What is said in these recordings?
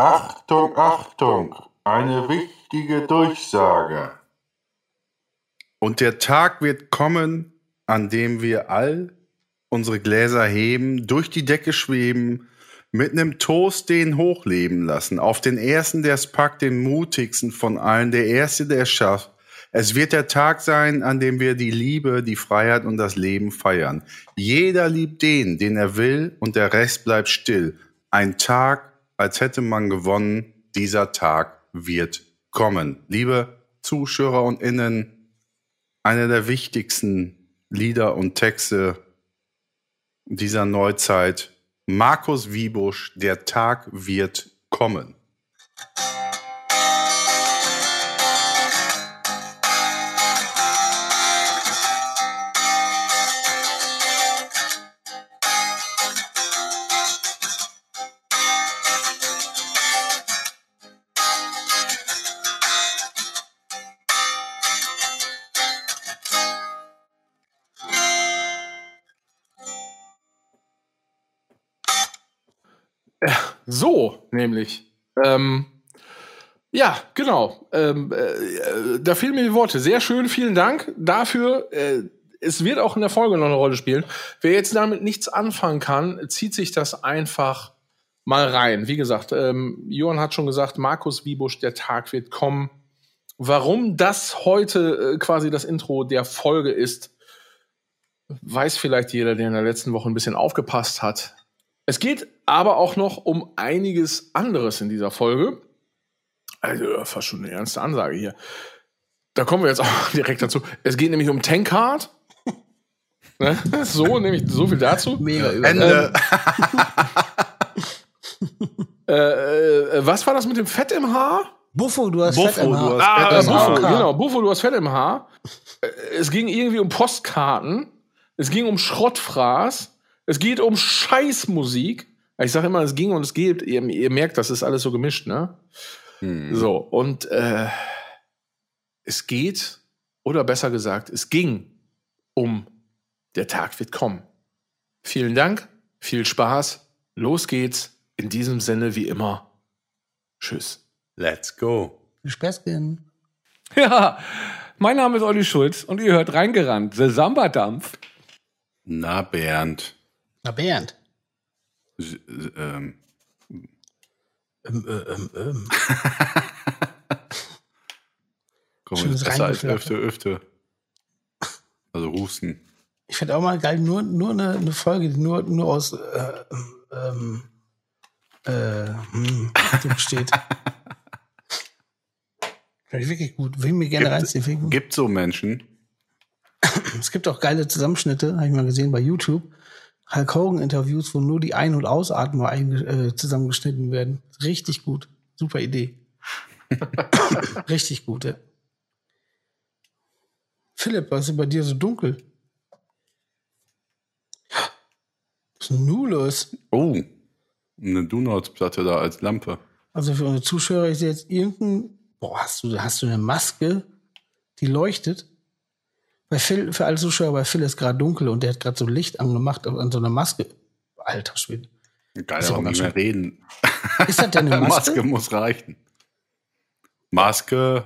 Achtung, Achtung, eine wichtige Durchsage. Und der Tag wird kommen, an dem wir all unsere Gläser heben, durch die Decke schweben, mit nem Toast den hochleben lassen, auf den ersten, der es packt, den mutigsten von allen, der erste, der es schafft. Es wird der Tag sein, an dem wir die Liebe, die Freiheit und das Leben feiern. Jeder liebt den, den er will, und der Rest bleibt still. Ein Tag, als hätte man gewonnen. Dieser Tag wird kommen. Liebe Zuschauer und Innen, einer der wichtigsten Lieder und Texte dieser Neuzeit. Markus Wiebusch, der Tag wird kommen. Nämlich. Ähm, ja, genau. Ähm, äh, da fehlen mir die Worte. Sehr schön, vielen Dank dafür. Äh, es wird auch in der Folge noch eine Rolle spielen. Wer jetzt damit nichts anfangen kann, zieht sich das einfach mal rein. Wie gesagt, ähm, Johann hat schon gesagt, Markus Wiebusch, der Tag wird kommen. Warum das heute äh, quasi das Intro der Folge ist, weiß vielleicht jeder, der in der letzten Woche ein bisschen aufgepasst hat. Es geht aber auch noch um einiges anderes in dieser Folge. Also fast schon eine ernste Ansage hier. Da kommen wir jetzt auch direkt dazu. Es geht nämlich um Tankard. ne? So, nämlich so viel dazu. Mega Ende. Äh, äh, was war das mit dem Fett im Haar? Buffo, du hast Buffo, Fett im Haar. du hast Ah, Fett im Buffo, Haar. genau. Buffo, du hast Fett im Haar. Äh, Es ging irgendwie um Postkarten. Es ging um Schrottfraß. Es geht um Scheißmusik. Ich sage immer, es ging und es geht. Ihr, ihr merkt, das ist alles so gemischt, ne? Hm. So, und äh, es geht, oder besser gesagt, es ging um Der Tag wird kommen. Vielen Dank, viel Spaß. Los geht's. In diesem Sinne, wie immer. Tschüss. Let's go. Viel Späßchen. Ja, mein Name ist Olli Schulz und ihr hört reingerannt, The Samba-Dampf. Na, Bernd. Na, Bernd. S- Ähm, Ähm, äh, ähm, ähm. komm, Schönes besser als öfter, öfter. Also Husten. Ich finde auch mal geil, nur, nur eine, eine Folge, die nur, nur aus äh, ähm, äh, hm, so besteht. Finde ich wirklich gut. Will ich mir gerne Gibt- reinziehen. Gibt so Menschen. Es gibt auch geile Zusammenschnitte, habe ich mal gesehen bei YouTube. Hulk Hogan-Interviews, wo nur die Ein- und Ausatmer äh, zusammengeschnitten werden. Richtig gut. Super Idee. Richtig gut, ja. Philipp, was ist bei dir so dunkel? Was ist denn nun los? Oh, eine Donutsplatte da als Lampe. Also für unsere Zuschauer ist jetzt irgendein. Boah, hast du, hast du eine Maske, die leuchtet? Bei Phil, für alle Zuschauer, bei Phil ist gerade dunkel und der hat gerade so Licht angemacht an so einer Maske. Alter Schwede. Geil, aber ganz nicht mehr reden. Ist das denn eine Maske? Maske muss reichen. Maske.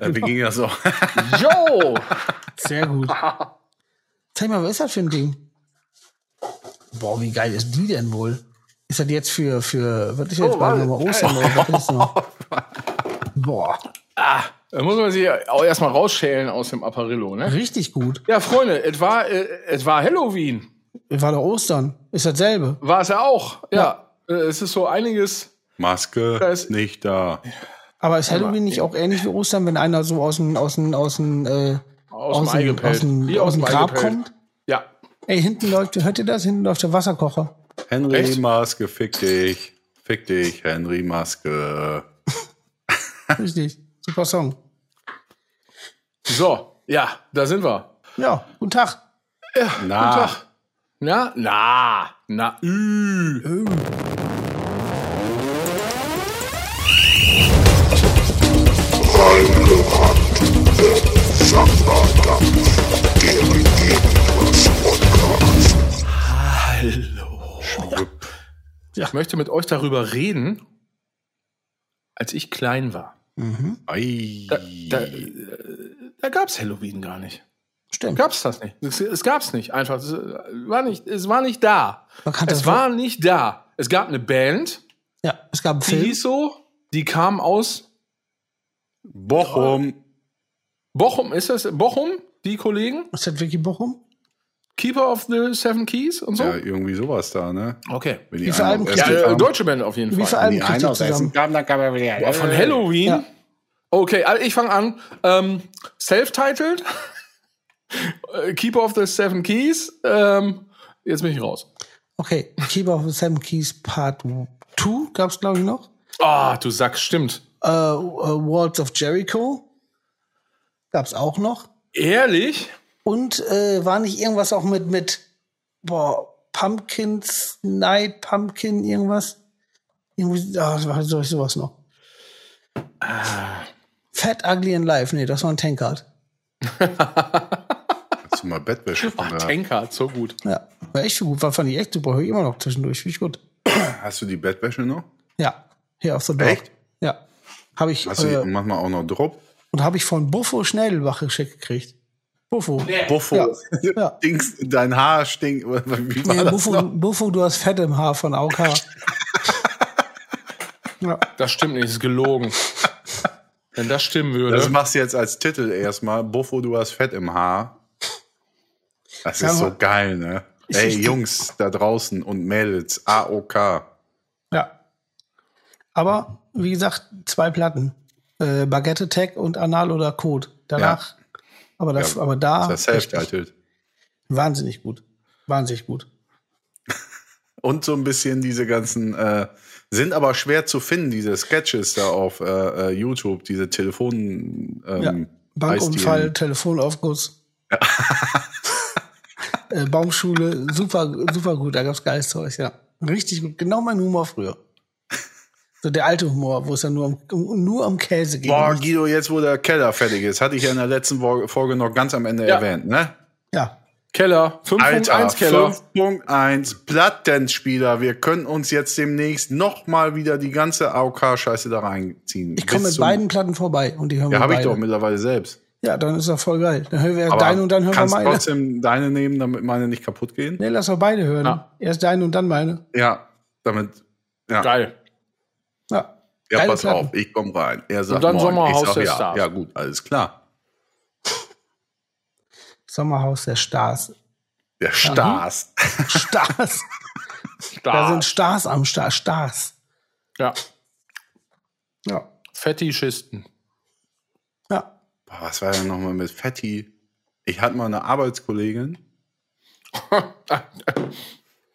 äh, wie ging das so? Jo! Sehr gut. Zeig mal, was ist das für ein Ding? Boah, wie geil ist die denn wohl? Ist das jetzt für, für, was ist jetzt Oh, warte. nochmal Ostern? Boah, Da muss man sich auch erstmal rausschälen aus dem Apparillo, ne? richtig gut. Ja, Freunde, es war, äh, es war Halloween. War doch Ostern. Ist dasselbe. War es ja auch. Ja. Äh, Es ist so einiges. Maske Da ist- nicht da. Aber ist Halloween nicht auch ähnlich wie Ostern, wenn einer so aus dem, aus dem, aus dem, äh, Aus dem Ei gepellt. aus dem, Wie aus dem Grab gepellt. kommt? Ja. Ey, hinten läuft, hört ihr das? Hinten läuft der Wasserkocher. Henry Echt? Maske, fick dich. Fick dich, Henry Maske. Richtig. Super Song. So, ja, da sind wir. Ja, guten Tag. Na, Guten Tag. Na, na, na, ü. Hallo. Ich möchte mit euch darüber reden, als ich klein war, Ei. da, da, äh, da gab es Halloween gar nicht. Stimmt. Gab's das nicht? Es, es gab's nicht. Einfach, es war nicht, es war nicht da. Man kann es das war nicht da. Es gab eine Band, Ja, es gab einen die Film. hieß so, die kam aus Bochum. Bochum, ist das Bochum, die Kollegen? Ist das wirklich Bochum? Keeper of the Seven Keys und so? Ja, irgendwie sowas da, ne? Okay. Wenn die Alben Ja, äh, deutsche Band auf jeden Wie viele Fall. Alben Die kriegt ihr zusammen? kamen, dann kam er wieder. Boah, von Halloween? Ja. Okay, also ich fange an. Ähm, Self-titled. Keeper of the Seven Keys. Ähm, jetzt bin ich raus. Okay, Keeper of the Seven Keys Part 2 gab es, glaube ich, noch. Ah, du sagst, stimmt. Äh, äh, Walls of Jericho gab es auch noch. Ehrlich? Und äh, war nicht irgendwas auch mit, mit boah, Pumpkins Night, Pumpkin, irgendwas? Irgendwie, ah, war so- sowas noch. Fat, Ugly and Life, nee, das war ein Tankard. Hast du mal Bettwäsche von der, Tankard, so gut. Ja, war echt gut, war, fand ich echt super, höre ich immer noch zwischendurch, finde ich gut. Hast du die Bettwäsche noch? Ja, hier auf the Dog. Echt? Ja. Habe ich, Hast du äh, manchmal auch noch Drop? und habe ich von Buffo Schnellbach geschickt gekriegt. Buffo. Buffo. Ja. Ja. Dings, dein Haar stinkt. Wie war Nee, Buffo? Buffo, du hast Fett im Haar von AOK. ja. Das stimmt nicht, ist gelogen. Wenn das stimmen würde. Das machst du jetzt als Titel erstmal. Buffo, du hast Fett im Haar. Das Ja, ist so geil, ne? Ey, Jungs da draußen und Mädels, AOK. ja. Aber, wie gesagt, zwei Platten. Äh, Baguette Tech und Anal oder Code. Danach. Aber, das, Ja, aber da. Das ist self-titled. Wahnsinnig gut. Wahnsinnig gut. Und so ein bisschen diese ganzen, äh, sind aber schwer zu finden, diese Sketches da auf äh, äh, YouTube, diese Telefon. Ähm, Ja. Bankunfall. Telefonaufguss. äh, Baumschule, super, super gut. Da gab's geiles Zeug, ja. Richtig gut. Genau mein Humor früher. So der alte Humor, wo es dann nur um, um, nur um Käse ging. Boah, Guido, jetzt wo der Keller fertig ist, hatte ich ja in der letzten Folge noch ganz am Ende Ja. erwähnt, ne? Ja. Keller, 5.1 Alter, Keller. 5.1 Plattenspieler. Wir können uns jetzt demnächst noch mal wieder die ganze AOK-Scheiße da reinziehen. Ich komme mit beiden Platten vorbei und die hören Ja, wir habe ich doch mittlerweile selbst. Ja, dann ist doch voll geil. Dann hören wir erst Aber deine und dann hören wir kannst meine. trotzdem deine nehmen, damit meine nicht kaputt gehen? Nee, lass doch beide hören. Ja. Erst deine und dann meine. Ja, damit. Ja, Geil. Ja. Geile pass Platten. auf, ich komme rein. Er sagt Und dann moin. Sommerhaus ich sag der ja. Stars. Ja, gut, alles klar. Sommerhaus der Stars. Der Stars. Stars. da Da sind Stars am Start. Stars. ja. Ja. Fetischisten. Ja. Boah, was war denn nochmal mit Fetti? Ich hatte mal eine Arbeitskollegin.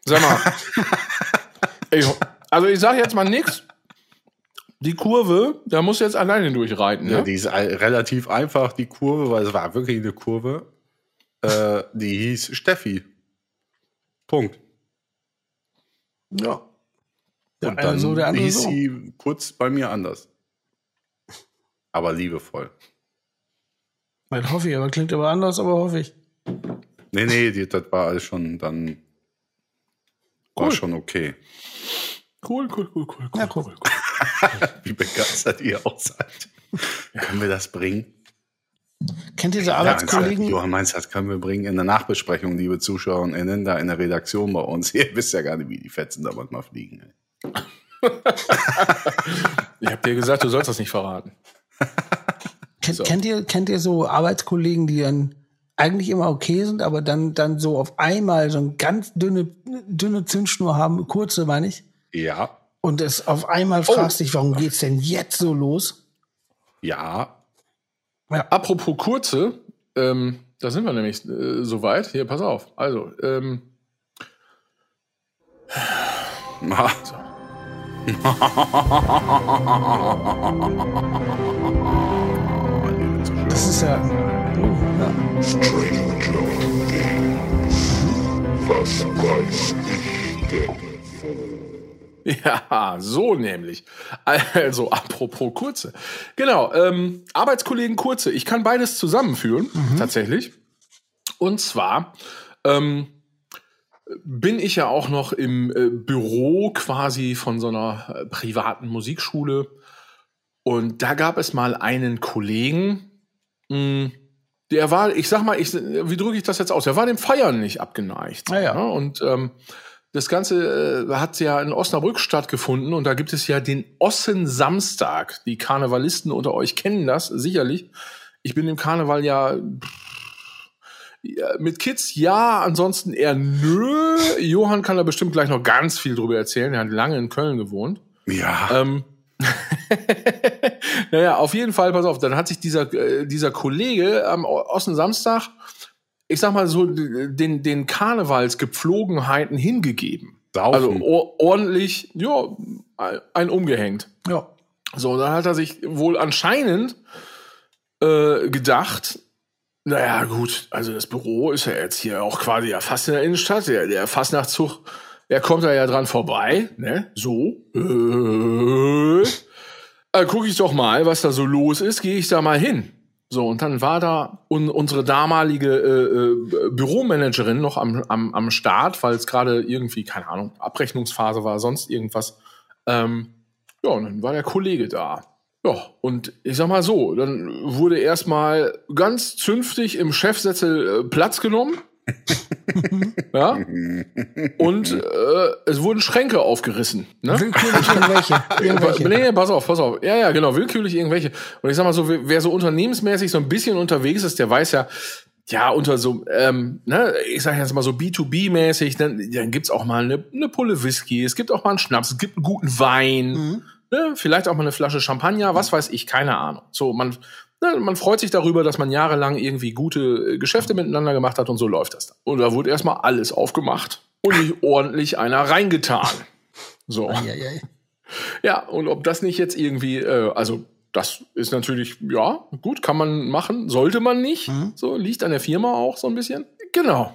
Sag mal. ich, also ich sage jetzt mal nix. Die Kurve, da musst du jetzt alleine durchreiten. Ja, Ne? die ist relativ einfach, die Kurve, weil es war wirklich eine Kurve. Äh, die hieß Steffi. Punkt. Ja. Der Und dann so, der andere hieß so. sie kurz bei mir anders. Aber liebevoll. Das hoffe ich, aber klingt aber anders, aber hoffe ich. Nee, nee, die, das war alles schon dann. War Cool. schon okay. Cool, cool, cool, cool, cool, Ja, cool, cool. cool. Wie begeistert ihr auch seid. Können wir das bringen? Kennt ihr so Ja, Arbeitskollegen? Johann Mainz, das können wir bringen in der Nachbesprechung, liebe ZuschauerInnen, da in der Redaktion bei uns. Ihr wisst ja gar nicht, wie die Fetzen da manchmal fliegen. Ich hab dir gesagt, du sollst das nicht verraten. Kennt, So. kennt, ihr, kennt ihr so Arbeitskollegen, die dann eigentlich immer okay sind, aber dann, dann so auf einmal so eine ganz dünne, dünne Zündschnur haben, kurze meine ich, Ja, und es auf einmal fragst dich, warum geht's denn jetzt so los? ja. Apropos kurze, ähm, da sind wir nämlich äh, soweit. Hier, pass auf. Also, ähm. Das ist ja. Oh, ja. Ja, so nämlich. Also, apropos Kurze. Genau, ähm, Arbeitskollegen Kurze. Ich kann beides zusammenführen, tatsächlich. Und zwar ähm, bin ich ja auch noch im äh, Büro quasi von so einer äh, privaten Musikschule. Und da gab es mal einen Kollegen, mh, der war, ich sag mal, ich, wie drücke ich das jetzt aus? Der war dem Feiern nicht abgeneigt. Ah ja. Ne? Und ähm, das Ganze äh, hat ja in Osnabrück stattgefunden und da gibt es ja den Ossen-Samstag. Die Karnevalisten unter euch kennen das sicherlich. Ich bin im Karneval ja, mit Kids ja, ansonsten eher nö. Johann kann da bestimmt gleich noch ganz viel drüber erzählen. Er hat lange in Köln gewohnt. Ja. Ähm, naja, auf jeden Fall, pass auf, dann hat sich dieser, äh, dieser Kollege am Osten Samstag, ich sag mal so, den, den Karnevalsgepflogenheiten hingegeben. Saufen. Also or ordentlich, ja, ein umgehängt. Ja. So, dann hat er sich wohl anscheinend äh, gedacht, naja, gut, also das Büro ist ja jetzt hier auch quasi ja fast in der Innenstadt. Der, der Fastnachtzug, der kommt da ja dran vorbei, ne? So. Äh, äh, guck ich doch mal, was da so los ist, gehe ich da mal hin. So, und dann war da un unsere damalige äh, äh, Büromanagerin noch am, am, am Start, weil es gerade irgendwie, keine Ahnung, Abrechnungsphase war, sonst irgendwas. Ähm, ja, und dann war der Kollege da. Ja, und ich sag mal so, dann wurde erstmal ganz zünftig im Chefsessel äh, Platz genommen. ja. Und äh, es wurden Schränke aufgerissen. Ne? Willkürlich irgendwelche. irgendwelche. Nee, pass auf, pass auf. Ja, ja, genau, willkürlich irgendwelche. Und ich sag mal so, wer so unternehmensmäßig so ein bisschen unterwegs ist, der weiß ja, ja, unter so, ähm, ne, ich sag jetzt mal so B2B-mäßig, dann, dann gibt's auch mal eine, eine Pulle Whisky, es gibt auch mal einen Schnaps, es gibt einen guten Wein, ne, vielleicht auch mal eine Flasche Champagner, was weiß ich, keine Ahnung. So, man, ne, man freut sich darüber, dass man jahrelang irgendwie gute äh, Geschäfte miteinander gemacht hat und so läuft das dann. Und da wurde erstmal alles aufgemacht und nicht ordentlich einer reingetan. So. Ja, und ob das nicht jetzt irgendwie, äh, also das ist natürlich, ja, gut, kann man machen, sollte man nicht. So, liegt an der Firma auch so ein bisschen. Genau.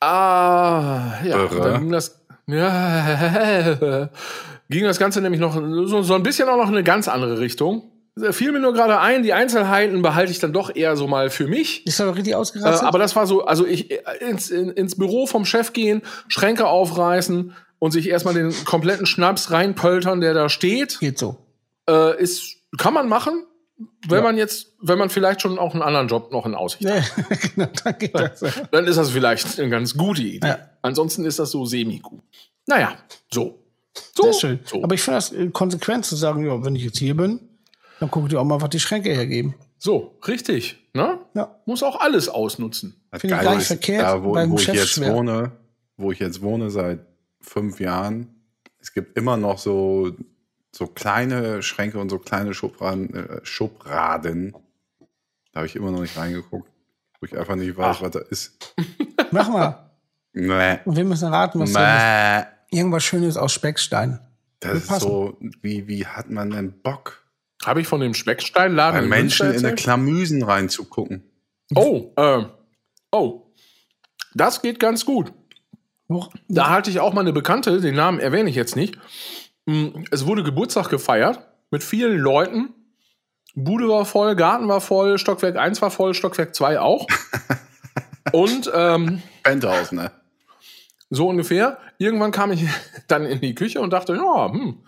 Ah, ja, dann ging das, ja, ging das Ganze nämlich noch so, so ein bisschen auch noch in eine ganz andere Richtung. Da Fiel mir nur gerade ein, die Einzelheiten behalte ich dann doch eher so mal für mich. Ist er richtig Äh, ausgerastet? aber das war so, also ich äh, ins, in, ins Büro vom Chef gehen, Schränke aufreißen und sich erstmal den kompletten Schnaps reinpöltern, der da steht, Geht so. äh, ist, kann man machen, wenn Ja. man jetzt, wenn man vielleicht schon auch einen anderen Job noch in Aussicht hat. Genau, dann geht das. Dann ist das vielleicht eine ganz gute Idee. Ja. Ansonsten ist das so semi-gut. Naja, so. So, Sehr schön. so. Aber ich finde das äh, konsequent zu sagen, ja, wenn ich jetzt hier bin, dann guck dir auch mal, was die Schränke hergeben. so, richtig. Ne? Ja. Muss auch alles ausnutzen. Das Finde ich gar nicht verkehrt, Da, wo, beim wo ich jetzt wohne, wo ich jetzt wohne seit fünf Jahren, es gibt immer noch so, so kleine Schränke und so kleine Schubladen, äh, Schubladen. Da habe ich immer noch nicht reingeguckt, wo ich einfach nicht weiß, Ach. was da ist. Mach mal. Nee. Und wir müssen raten, was da ist. Irgendwas Schönes aus Speckstein. Das ist so, wie, wie hat man denn Bock, Habe ich von dem Specksteinladen bei Menschen in eine erzählt? Klamüsen reinzugucken? Oh, äh, oh. Das geht ganz gut. Da hatte ich auch mal eine Bekannte, den Namen erwähne ich jetzt nicht. Mm, Es wurde Geburtstag gefeiert mit vielen Leuten. Bude war voll, Garten war voll, Stockwerk 1 war voll, Stockwerk 2 auch. Und ähm, Penthouse, ne? so ungefähr. Irgendwann kam ich dann in die Küche und dachte, ja, hm,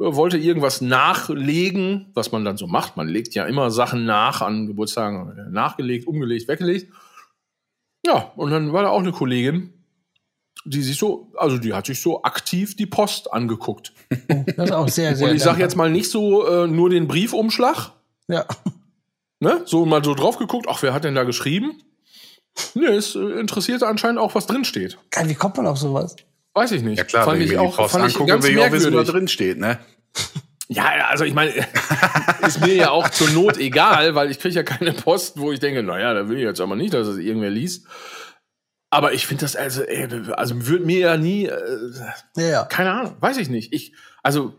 wollte irgendwas nachlegen, was man dann so macht. Man legt ja immer Sachen nach an Geburtstagen, nachgelegt, umgelegt, weggelegt. Ja, und dann war da auch eine Kollegin, die sich so, also die hat sich so aktiv die Post angeguckt. Das ist auch sehr, sehr. Und ich sage jetzt mal nicht so äh, nur den Briefumschlag, Ja. ne? So mal so drauf geguckt, ach, wer hat denn da geschrieben? Nee, es äh, interessierte anscheinend auch, was drin steht. Geil, wie kommt man auf sowas? Weiß ich nicht. Ja klar, fand wenn ich mir die auch, Post fand ich angucke, will ich auch wissen, was drin steht, ne? Ja, also ich meine, ist mir ja auch zur Not egal, weil ich kriege ja keine Post, wo ich denke, naja, da will ich jetzt aber nicht, dass es irgendwer liest. Aber ich finde das, also, ey, also würde mir ja nie, äh, Ja, ja. keine Ahnung, weiß ich nicht. Ich, also,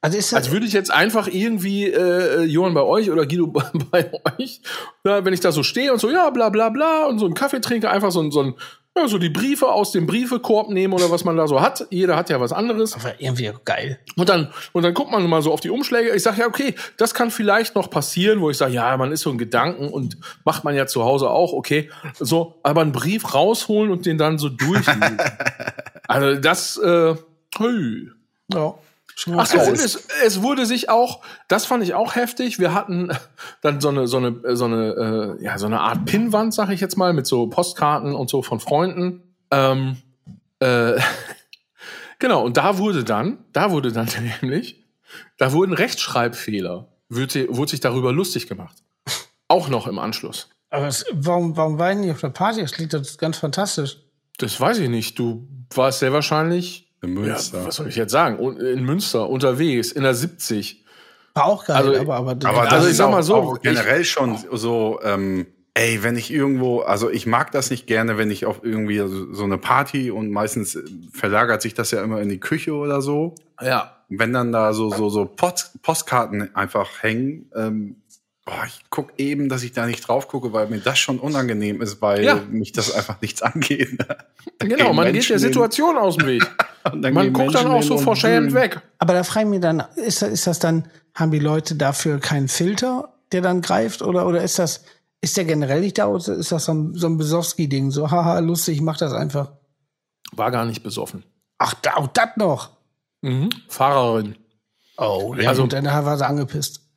Also ist das, als würde ich jetzt einfach irgendwie, äh, Johann bei euch oder Guido bei, bei euch, na, wenn ich da so stehe und so, ja, bla bla bla, und so einen Kaffee trinke, einfach so, ein- so ein, ja, so die Briefe aus dem Briefekorb nehmen oder was man da so hat. Jeder hat ja was anderes. aber irgendwie geil. Und dann, und dann guckt man mal so auf die Umschläge. Ich sage, ja, okay, das kann vielleicht noch passieren, wo ich sage, ja, man ist so ein Gedanken und macht man ja zu Hause auch, okay. So, aber einen Brief rausholen und den dann so durchlesen. also das, äh, hey. Ja. Ach so, und es, es wurde sich auch, das fand ich auch heftig. Wir hatten dann so eine, so eine, so eine, äh, ja, so eine Art Pinnwand, sag ich jetzt mal, mit so Postkarten und so von Freunden. Ähm, äh, genau, und da wurde dann, da wurde dann nämlich, da wurden Rechtschreibfehler, wurde, wurde sich darüber lustig gemacht. Auch noch im Anschluss. Aber es, warum, warum war ich nicht auf der Party? Das klingt das ganz fantastisch. Das weiß ich nicht. Du warst sehr wahrscheinlich, In ja, Münster. was soll ich jetzt sagen, Un- in Münster unterwegs, in der 70. War auch geil, Also, aber, aber, Aber Also das ich ist sag auch, mal so, auch generell schon so, ähm, ey, wenn ich irgendwo, also ich mag das nicht gerne, wenn ich auf irgendwie so so eine Party und meistens äh, verlagert sich das ja immer in die Küche oder so. Ja. Wenn dann da so, so, so Post, Postkarten einfach hängen, ähm, boah, ich guck eben, dass ich da nicht drauf gucke, weil mir das schon unangenehm ist, weil Ja. mich das einfach nichts angeht. Genau, man geht Menschen der hin. Situation aus dem Weg. Und dann Man guckt dann auch hin so verschämt weg. Aber da frage ich mich dann, ist, das- ist das dann, haben die Leute dafür keinen Filter, der dann greift? Oder, oder ist das, ist der generell nicht da oder ist das so ein, so ein Besowski-Ding? So, haha, lustig, ich mach das einfach. War gar nicht besoffen. Ach, da, auch das noch. Mhm. Fahrerin. Oh, ja, also, und dann war sie angepisst.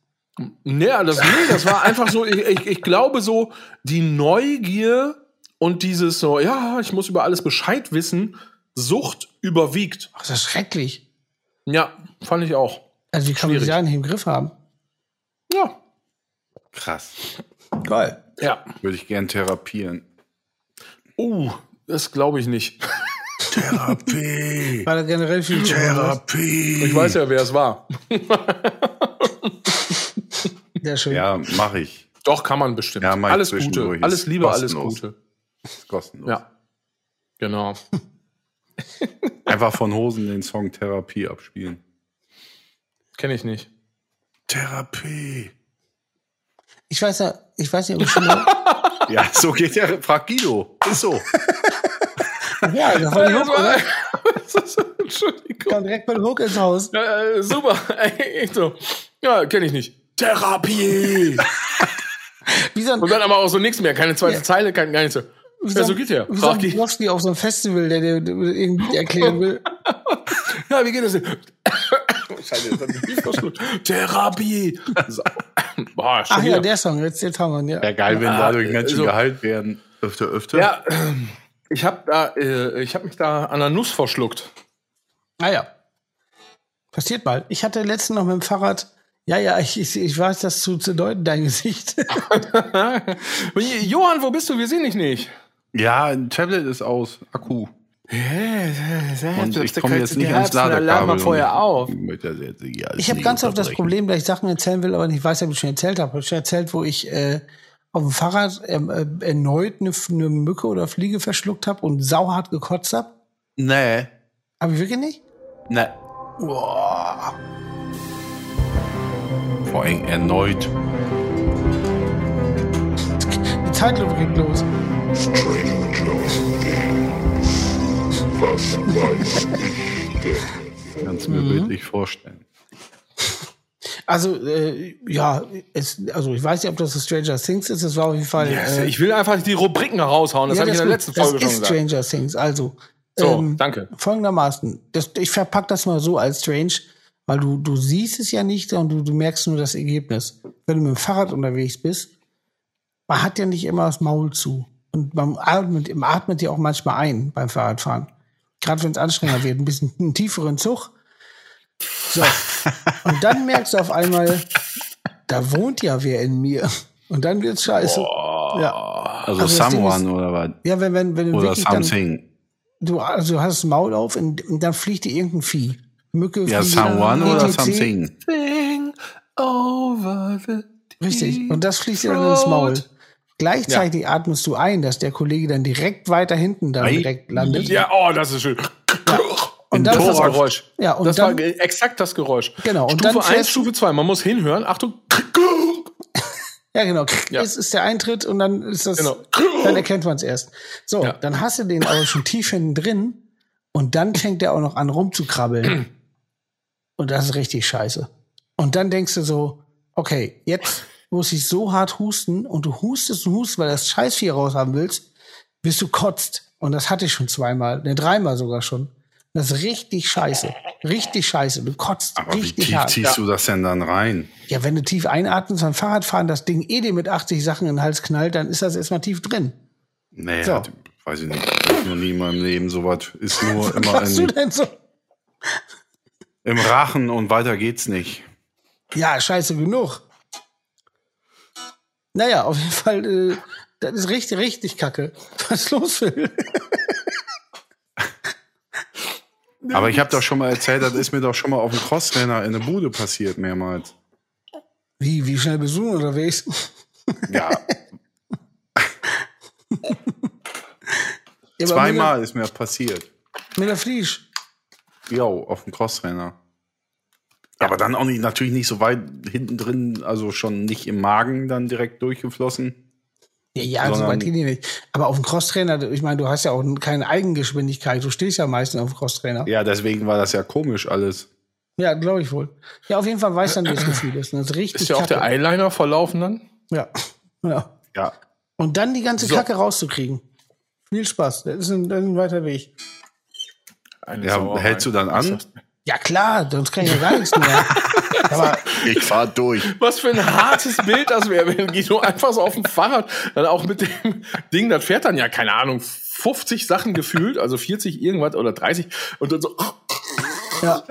Nee, das, nee, das war einfach so, ich, ich, ich glaube so, die Neugier und dieses so, ja, ich muss über alles Bescheid wissen, Sucht überwiegt. Ach, das ist schrecklich. Ja, fand ich auch. Also, wie kann man Schwierig. sich eigentlich im Griff haben? Ja. Krass. Geil. Ja. Würde ich gern therapieren. Uh, das glaube ich nicht. Therapie. War da generell viel Therapie. Ich weiß ja, wer es war. Sehr schön. Ja, mache ich. Doch, kann man bestimmt. Ja, alles Gute. Alles Liebe, alles kostenlos. Gute. Ist kostenlos. Ja. Genau. Einfach von Hosen den Song Therapie abspielen. Kenne ich nicht. Therapie. Ich weiß ja, ich weiß nicht, ob ich schon mal, Ja, so geht der. Frag Guido. Ist so. ja, das war die Hook, oder? Entschuldigung. Kam direkt dem Hook ins Haus. Ja, äh, super. Echt so. Ja, kenne ich nicht. Therapie. Wie so ein, Und dann aber auch so nichts mehr. Keine zweite Ja. Zeile, kein, gar nichts. so. wie Ja, so geht der. Wie so ein auf so einem Festival, der dir irgendwie erklären will. Ja, wie geht das denn? Scheiße, jetzt ich. Therapie. Boah, schon Ach ja, der Song, jetzt, jetzt haben wir ihn, ja. Ja, geil, wenn Ah, dadurch Menschen so. geheilt werden. Öfter, öfter. Ja, ich habe da, äh, ich habe mich da an der Nuss verschluckt. Naja. Passiert mal. Ich hatte letztens noch mit dem Fahrrad, ja, ja, ich, ich, ich weiß das zu, zu deuten, dein Gesicht. Johann, wo bist du? Wir sehen dich nicht. Ja, ein Tablet ist aus. Akku. Und ich komme jetzt nicht ans Ladekabel. Vorher und auf. Ich, Ich habe ganz oft das. Problem, dass ich Sachen erzählen will, aber nicht weiß, ob ich schon erzählt habe. Ich habe schon erzählt, wo ich äh, auf dem Fahrrad ähm, äh, erneut eine, eine Mücke oder Fliege verschluckt habe und sauhart gekotzt habe. Nee. Aber wirklich nicht? Nee. Boah. Vor allem erneut. Die Zeitlupe geht los. Kannst du mir bildlich vorstellen. Also, äh, ja, es, also ich weiß nicht, ob das Stranger Things ist. Es war auf jeden Fall. äh, Ich will einfach die Rubriken raushauen. Das ja, habe ich in der ist letzten. Folge das schon ist gesagt. Stranger Things. Also, So, ähm, danke. folgendermaßen. Das, ich verpack das mal so als Strange, weil du, du siehst es ja nicht und du, du merkst nur das Ergebnis. Wenn du mit dem Fahrrad unterwegs bist, man hat ja nicht immer das Maul zu. Und man atmet, man atmet ja auch manchmal ein beim Fahrradfahren. Gerade wenn es anstrengender wird, ein bisschen einen tieferen Zug. So. Und dann merkst du auf einmal, da wohnt ja wer in mir. Und dann wird's scheiße. Ja. Also, Also someone ist- oder was? Ja, wenn, wenn, wenn du Oder wirklich dann, something. du, also du hast das Maul auf und, und dann fliegt dir irgendein Vieh. Mücke, Ja, someone oder something. Thing over the Richtig. Und das fliegt dir dann ins Maul. Gleichzeitig atmest du ein, dass der Kollege dann direkt weiter hinten dann direkt landet. Ja, oh, das ist schön. und Das dann, ist das. Geräusch. Ja, und das dann- war exakt das Geräusch. Genau, und Stufe dann 1, fährst- Stufe 2. Man muss hinhören. Achtung. ja genau, Ja. ist, ist der Eintritt und dann ist das, Genau. dann erkennt man es erst. So, Ja. dann hast du den aber schon tief hinten drin und dann fängt er auch noch an rumzukrabbeln. Und das ist richtig scheiße. Und dann denkst du so, okay, jetzt muss ich so hart husten und du hustest und hustest, weil du das Scheißvieh raus haben willst, bis du kotzt. Und das hatte ich schon zweimal, ne, dreimal sogar schon. Das ist richtig scheiße. Richtig scheiße. Du kotzt Aber wie richtig tief hart. ziehst du das denn dann rein? Ja, wenn du tief einatmest beim Fahrradfahren, das Ding eh dir mit 80 Sachen in den Hals knallt, dann ist das erstmal tief drin. Nee, So. hat, weiß ich nicht. Hab ich noch nie in meinem Leben sowas. Ist nur immer Was du denn so? Im Rachen und weiter geht's nicht. Ja, scheiße genug. Naja, auf jeden Fall, äh, das ist richtig, richtig kacke. Was ist los, Phil? Aber ich habe doch schon mal erzählt, das ist mir doch schon mal auf dem Crossrenner in der Bude passiert, mehrmals. Wie, wie schnell bist du unterwegs? Ja, zweimal ist mir passiert. Mit der, mit der Fliesch. Jo, auf dem Crossrenner. Aber dann auch nicht, natürlich nicht so weit hinten drin, also schon nicht im Magen dann direkt durchgeflossen. Ja, ja, so weit geht die nicht. Aber auf dem Crosstrainer, ich meine, du hast ja auch keine Eigengeschwindigkeit. Du stehst ja meistens auf dem Crosstrainer. Ja, deswegen war das ja komisch alles. Ja, glaube ich wohl. Ja, auf jeden Fall weiß dann, wie das Gefühl ist. Das ist richtig Ist ja auch der Eyeliner verlaufen dann? ja. ja. Ja. Und dann die ganze So. Kacke rauszukriegen. Viel Spaß. Das ist ein, das ist ein weiter Weg. Eine Ja, Sauerei. hältst du dann an? Ja, klar, sonst kann ich ja gar nichts mehr. Aber Ich fahr durch. Was für ein hartes Bild das wäre, wenn Guido einfach so auf dem Fahrrad, dann auch mit dem Ding, das fährt dann ja, keine Ahnung, 50 Sachen gefühlt, also 40 irgendwas oder 30 und dann so, ja.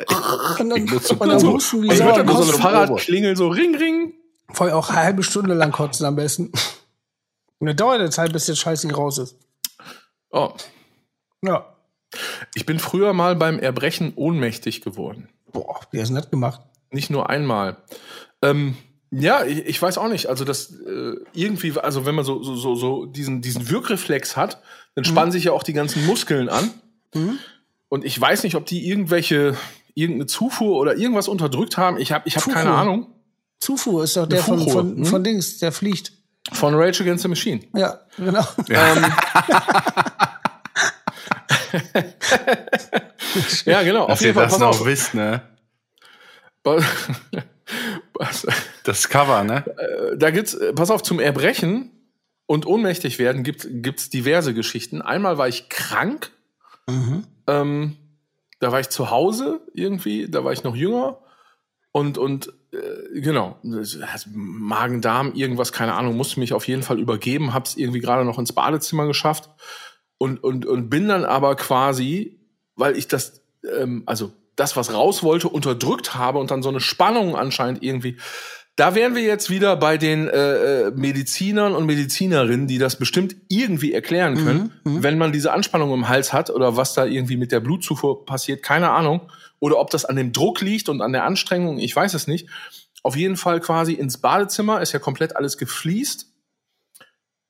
Und dann, muss so- und dann so- husten wie wird dann so eine. Fahrradklingel so ring, ring. Vorher auch eine halbe Stunde lang kotzen am besten. Und dann dauert der Zeit, bis der Scheiß nicht raus ist. Oh. Ja. Ich bin früher mal beim Erbrechen ohnmächtig geworden. Boah, hast du das gemacht? Nicht nur einmal. Ähm, ja, ich, ich weiß auch nicht. Also das äh, irgendwie, also wenn man so so so, so diesen diesen Wirkreflex hat, dann spannen sich ja auch die ganzen Muskeln an. Und ich weiß nicht, ob die irgendwelche irgendeine Zufuhr oder irgendwas unterdrückt haben. Ich habe ich habe keine? Ahnung. Zufuhr ist doch der von, von, hm? von Dings, der fliegt. Von Rage Against the Machine. Ja, genau. Ja, genau. Dass auf jeden Fall. das Pass noch auf. wisst, ne? Das Cover, ne? da gibt's, äh, pass auf, zum Erbrechen und ohnmächtig werden gibt, gibt's diverse Geschichten. Einmal war ich krank. Ähm, da war ich zu Hause irgendwie, da war ich noch jünger. Und, und äh, genau, Magen-Darm, irgendwas, keine Ahnung, musste mich auf jeden Fall übergeben, hab's irgendwie gerade noch ins Badezimmer geschafft. Und, und, und bin dann aber quasi, weil ich das, ähm, also das, was raus wollte, unterdrückt habe und dann so eine Spannung anscheinend irgendwie. Da wären wir jetzt wieder bei den äh, äh, Medizinern und Medizinerinnen, die das bestimmt irgendwie erklären können, wenn man diese Anspannung im Hals hat oder was da irgendwie mit der Blutzufuhr passiert, keine Ahnung. Oder ob das an dem Druck liegt und an der Anstrengung, ich weiß es nicht. Auf jeden Fall quasi ins Badezimmer, ist ja komplett alles gefliest.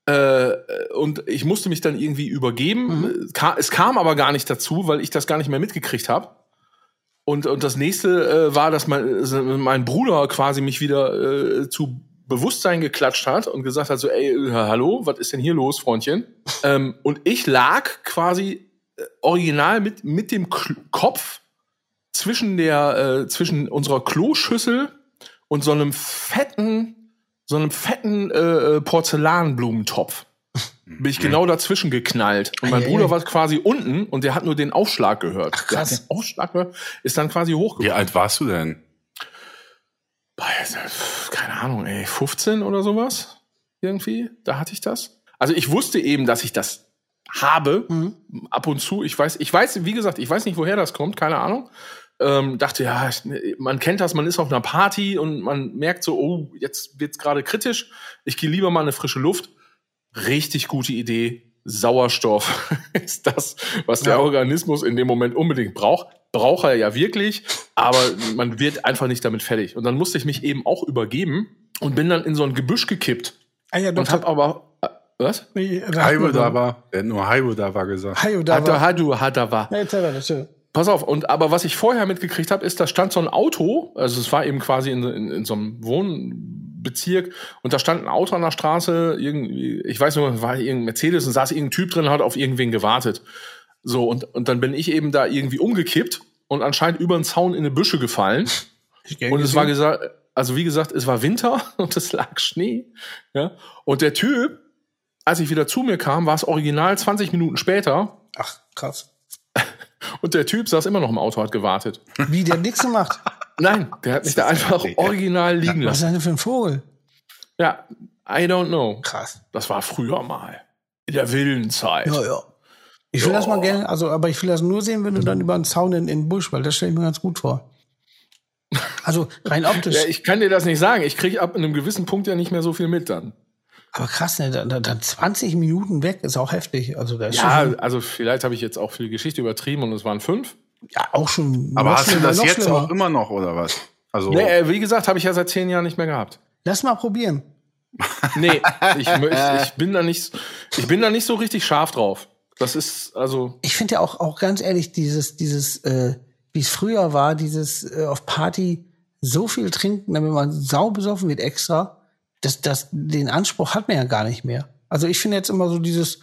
Äh, und ich musste mich dann irgendwie übergeben. Es ka- Es kam aber gar nicht dazu, weil ich das gar nicht mehr mitgekriegt habe. Und, und das nächste äh, war, dass mein, äh, mein Bruder quasi mich wieder äh, zu Bewusstsein geklatscht hat und gesagt hat so, ey, äh, hallo, was ist denn hier los, Freundchen? ähm, und ich lag quasi äh, original mit, mit dem K Kopf zwischen der, zwischen unserer Kloschüssel und so einem fetten, so einem fetten äh, äh, Porzellanblumentopf. Bin ich genau dazwischen geknallt. Und mein Ei, ei, Bruder war quasi unten und der hat nur den Aufschlag gehört. der hat krass. den Aufschlag gehört, ist dann quasi Wie hochgekommen. alt warst du denn? Keine Ahnung, ey, 15 oder sowas? Irgendwie, da hatte ich das. Also ich wusste eben, dass ich das habe, ab und zu. Ich weiß, ich weiß, wie gesagt, ich weiß nicht, woher das kommt, keine Ahnung. Ähm, dachte, ja, ich, man kennt das, man ist auf einer Party und man merkt so, oh, jetzt wird's gerade kritisch. Ich gehe lieber mal eine frische Luft. Richtig gute Idee. Sauerstoff ist das, was der Ja. Organismus in dem Moment unbedingt braucht. Braucht er ja wirklich, aber man wird einfach nicht damit fertig. Und dann musste ich mich eben auch übergeben und bin dann in so ein Gebüsch gekippt Ah ja, und hab aber äh, was? Haibo da war. Er hat nur Haibo da war gesagt. Hayo da war. hat er war. Pass auf, und aber was ich vorher mitgekriegt habe, ist, da stand so ein Auto, also es war eben quasi in, in, in so einem Wohnbezirk, und da stand ein Auto an der Straße, irgendwie, ich weiß nur, es war irgendein Mercedes und saß irgendein Typ drin, hat auf irgendwen gewartet. So, und, und dann bin ich eben da irgendwie umgekippt und anscheinend über den Zaun in eine Büsche gefallen. Und es war gesagt, also wie gesagt, es war Winter und es lag Schnee. Ja? Und der Typ, als ich wieder zu mir kam, war es original 20 Minuten später. Ach, krass. Und der Typ saß immer noch im Auto, hat gewartet. Wie der nichts gemacht. Nein, der hat mich da einfach ja. original liegen Was ist lassen. denn für ein Vogel? Ja, I don't know. Krass. Das war früher mal. In der wilden Zeit. Ja, ja. Ich will das mal gerne, also, aber ich will das nur sehen, wenn du dann über einen Zaun in, in den Busch, weil das stelle ich mir ganz gut vor. Also rein optisch. Ja, ich kann dir das nicht sagen. Ich kriege ab einem gewissen Punkt ja nicht mehr so viel mit dann. Aber krass, ne, dann, dann- dann 20 Minuten weg ist auch heftig. Also da ist Ja, schon, also vielleicht habe ich jetzt auch viel Geschichte übertrieben und es waren fünf. ja auch schon. Aber hast du das jetzt schlimmer. auch immer noch, oder was? Also, Nee, äh, wie gesagt, habe ich ja seit zehn Jahren nicht mehr gehabt. Lass mal probieren. Nee, ich, ich bin da nicht, ich bin da nicht so richtig scharf drauf. Das ist, also, Ich finde ja auch, auch ganz ehrlich, dieses, dieses, äh, wie es früher war, dieses äh, auf Party so viel trinken, damit man sau besoffen wird extra, das, das, den Anspruch hat man ja gar nicht mehr. Also ich finde jetzt immer so dieses,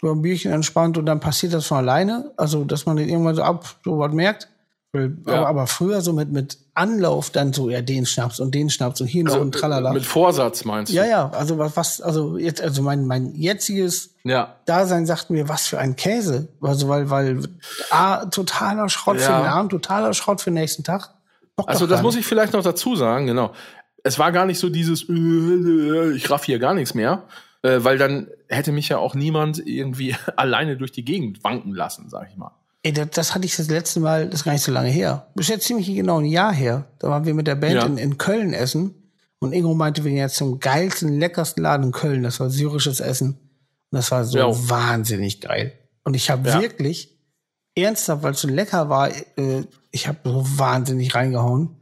so ein Bierchen entspannt und dann passiert das von alleine. Also, dass man den irgendwann so ab, so was merkt. Ja. Aber, aber früher so mit, mit Anlauf dann so, ja, den Schnaps und den Schnaps und hier noch also und tralala. mit Vorsatz meinst du? Ja, ja, also was, was, also jetzt, also mein, mein jetziges Ja. Dasein sagt mir, was für ein Käse. Also, weil, weil, A, totaler Schrott für Ja. den Abend, totaler Schrott für den nächsten Tag. Bock Also das muss ich vielleicht noch dazu sagen, genau. Es war gar nicht so dieses, äh, äh, ich raff hier gar nichts mehr, äh, weil dann hätte mich ja auch niemand irgendwie alleine durch die Gegend wanken lassen, sag ich mal. Ey, das, das hatte ich das letzte Mal, das ist gar nicht so lange her. Das ist jetzt ziemlich genau ein Jahr her. Da waren wir mit der Band Ja. in, in Köln essen. Und Ingo meinte, wir gehen jetzt zum geilsten, leckersten Laden in Köln. Das war syrisches Essen. Und das war so Ja. wahnsinnig geil. Und ich habe Ja. wirklich, ernsthaft, weil es so lecker war, äh, ich habe so wahnsinnig reingehauen.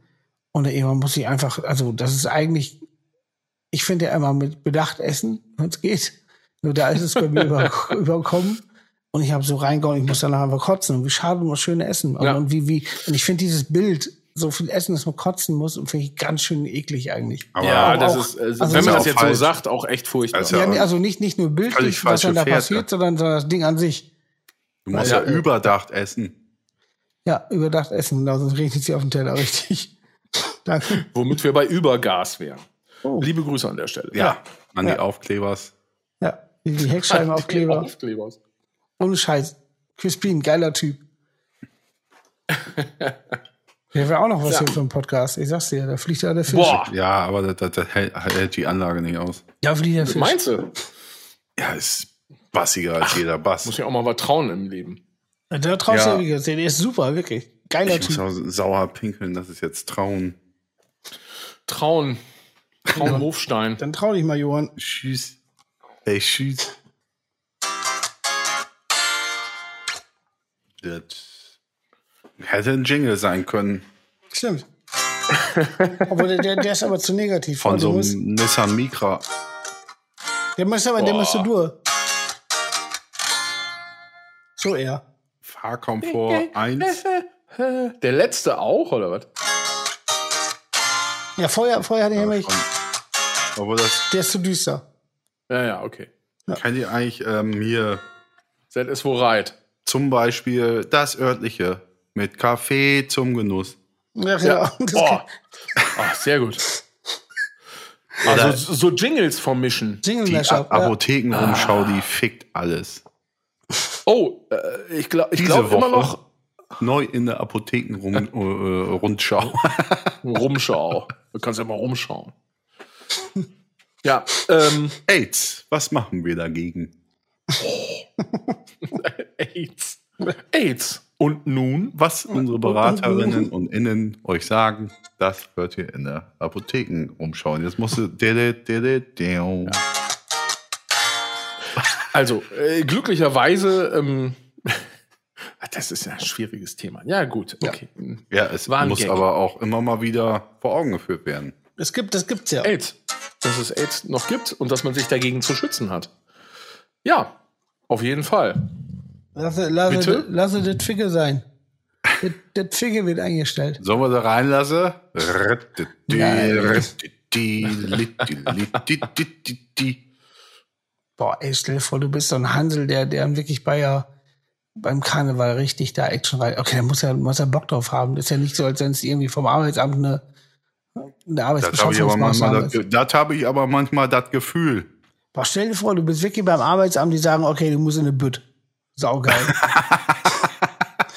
Und irgendwann muss ich einfach, also das ist eigentlich, ich finde ja immer mit Bedacht essen, wenn es geht. Nur da ist es bei mir über, überkommen. Und ich habe so reingehauen, ich muss danach einfach kotzen. Und wie schade um das schöne Essen. Und, Ja. und wie, wie, und ich finde dieses Bild, so viel Essen, dass man kotzen muss, finde ich ganz schön eklig eigentlich. aber ja, auch- das auch- ist, äh, also wenn man das jetzt so falsch. sagt, auch echt furchtbar. Also- Ja, also nicht, nicht nur bildlich, was dann da Fährte. passiert, sondern, das Ding an sich. du musst Ja, ja, überdacht essen. Ja, überdacht essen, genau, sonst regnet sie auf den Teller richtig. Danke. Womit wir bei Übergas wären. Oh. Liebe Grüße an der Stelle. Ja, an Ja. die Aufklebers. Ja, die Heckscheibenaufkleber. Aufklebers. Ohne Scheiß. Crispin, geiler Typ. Der wäre auch noch was Ja. hier für einen Podcast. Ich sag's dir, da fliegt ja der Fisch. Boah, Ja, aber das, das, hält, hält die Anlage nicht aus. Da fliegt der Fisch. meinst du? Ja, ist bassiger als jeder Bass. Muss ja auch mal was trauen im Leben. Da traust du Ja. ja. Der ist super, wirklich. Geiler Ich muss Typ. auch sauer pinkeln, das ist jetzt Trauen. Trauen. Trauen Hofstein. Dann trau dich mal, Johann. Tschüss. Hey, tschüss. Das hätte ein Jingle sein können. Stimmt. aber der, der, der ist aber zu negativ. Von so muss, einem Nissan Micra. der muss aber, der Boah. musste durch. So eher. Fahrkomfort 1. Der letzte auch, oder was? Ja, vorher, vorher hatte ich nämlich, Obwohl das, der ist zu düster. Ja, ja, okay. kennt ihr eigentlich ähm, hier is wo reit. zum Beispiel das örtliche mit Kaffee zum Genuss. Ja, Ja. genau. Das Boah. Ah, sehr gut. Also so Jingles vom Mischen. Jingle Die Mashup. A Ja. Apothekenrundschau, die fickt alles. Oh, äh, ich glaube ich Diese glaub immer Woche. noch Neu in der Apothekenrundschau. Rumschau. Du kannst ja mal rumschauen. Ja, ähm, AIDS, was machen wir dagegen? AIDS. AIDS. Und nun? Was unsere Beraterinnen und Innen euch sagen, das hört ihr in der Apothekenrundschau. Jetzt musst du. deo. Also, äh, glücklicherweise, ähm, das ist ja ein schwieriges Thema. Ja, gut, okay. Ja, es War ein muss Gag. aber auch immer mal wieder vor Augen geführt werden. Es gibt, das gibt's ja. AIDS. Dass es AIDS noch gibt und dass man sich dagegen zu schützen hat. Ja, auf jeden Fall. Lasse, lasse, Bitte? lasse das Ficke sein. Das, das Ficke wird eingestellt. Sollen wir da reinlassen? Boah, ey, stell dir vor, du bist so ein Hansel, der, der wirklich bei ja, beim Karneval richtig da Action rein. Okay, der muss ja, muss ja Bock drauf haben. Ist ja nicht so, als wenn es irgendwie vom Arbeitsamt eine, eine Das habe ich, aber Arbeitsbeschaffungsmaßnahme manchmal ist. das, habe ich aber manchmal das Gefühl. Boah, stell dir vor, du bist wirklich beim Arbeitsamt, die sagen, okay, du musst in eine Bütt. Saugeil.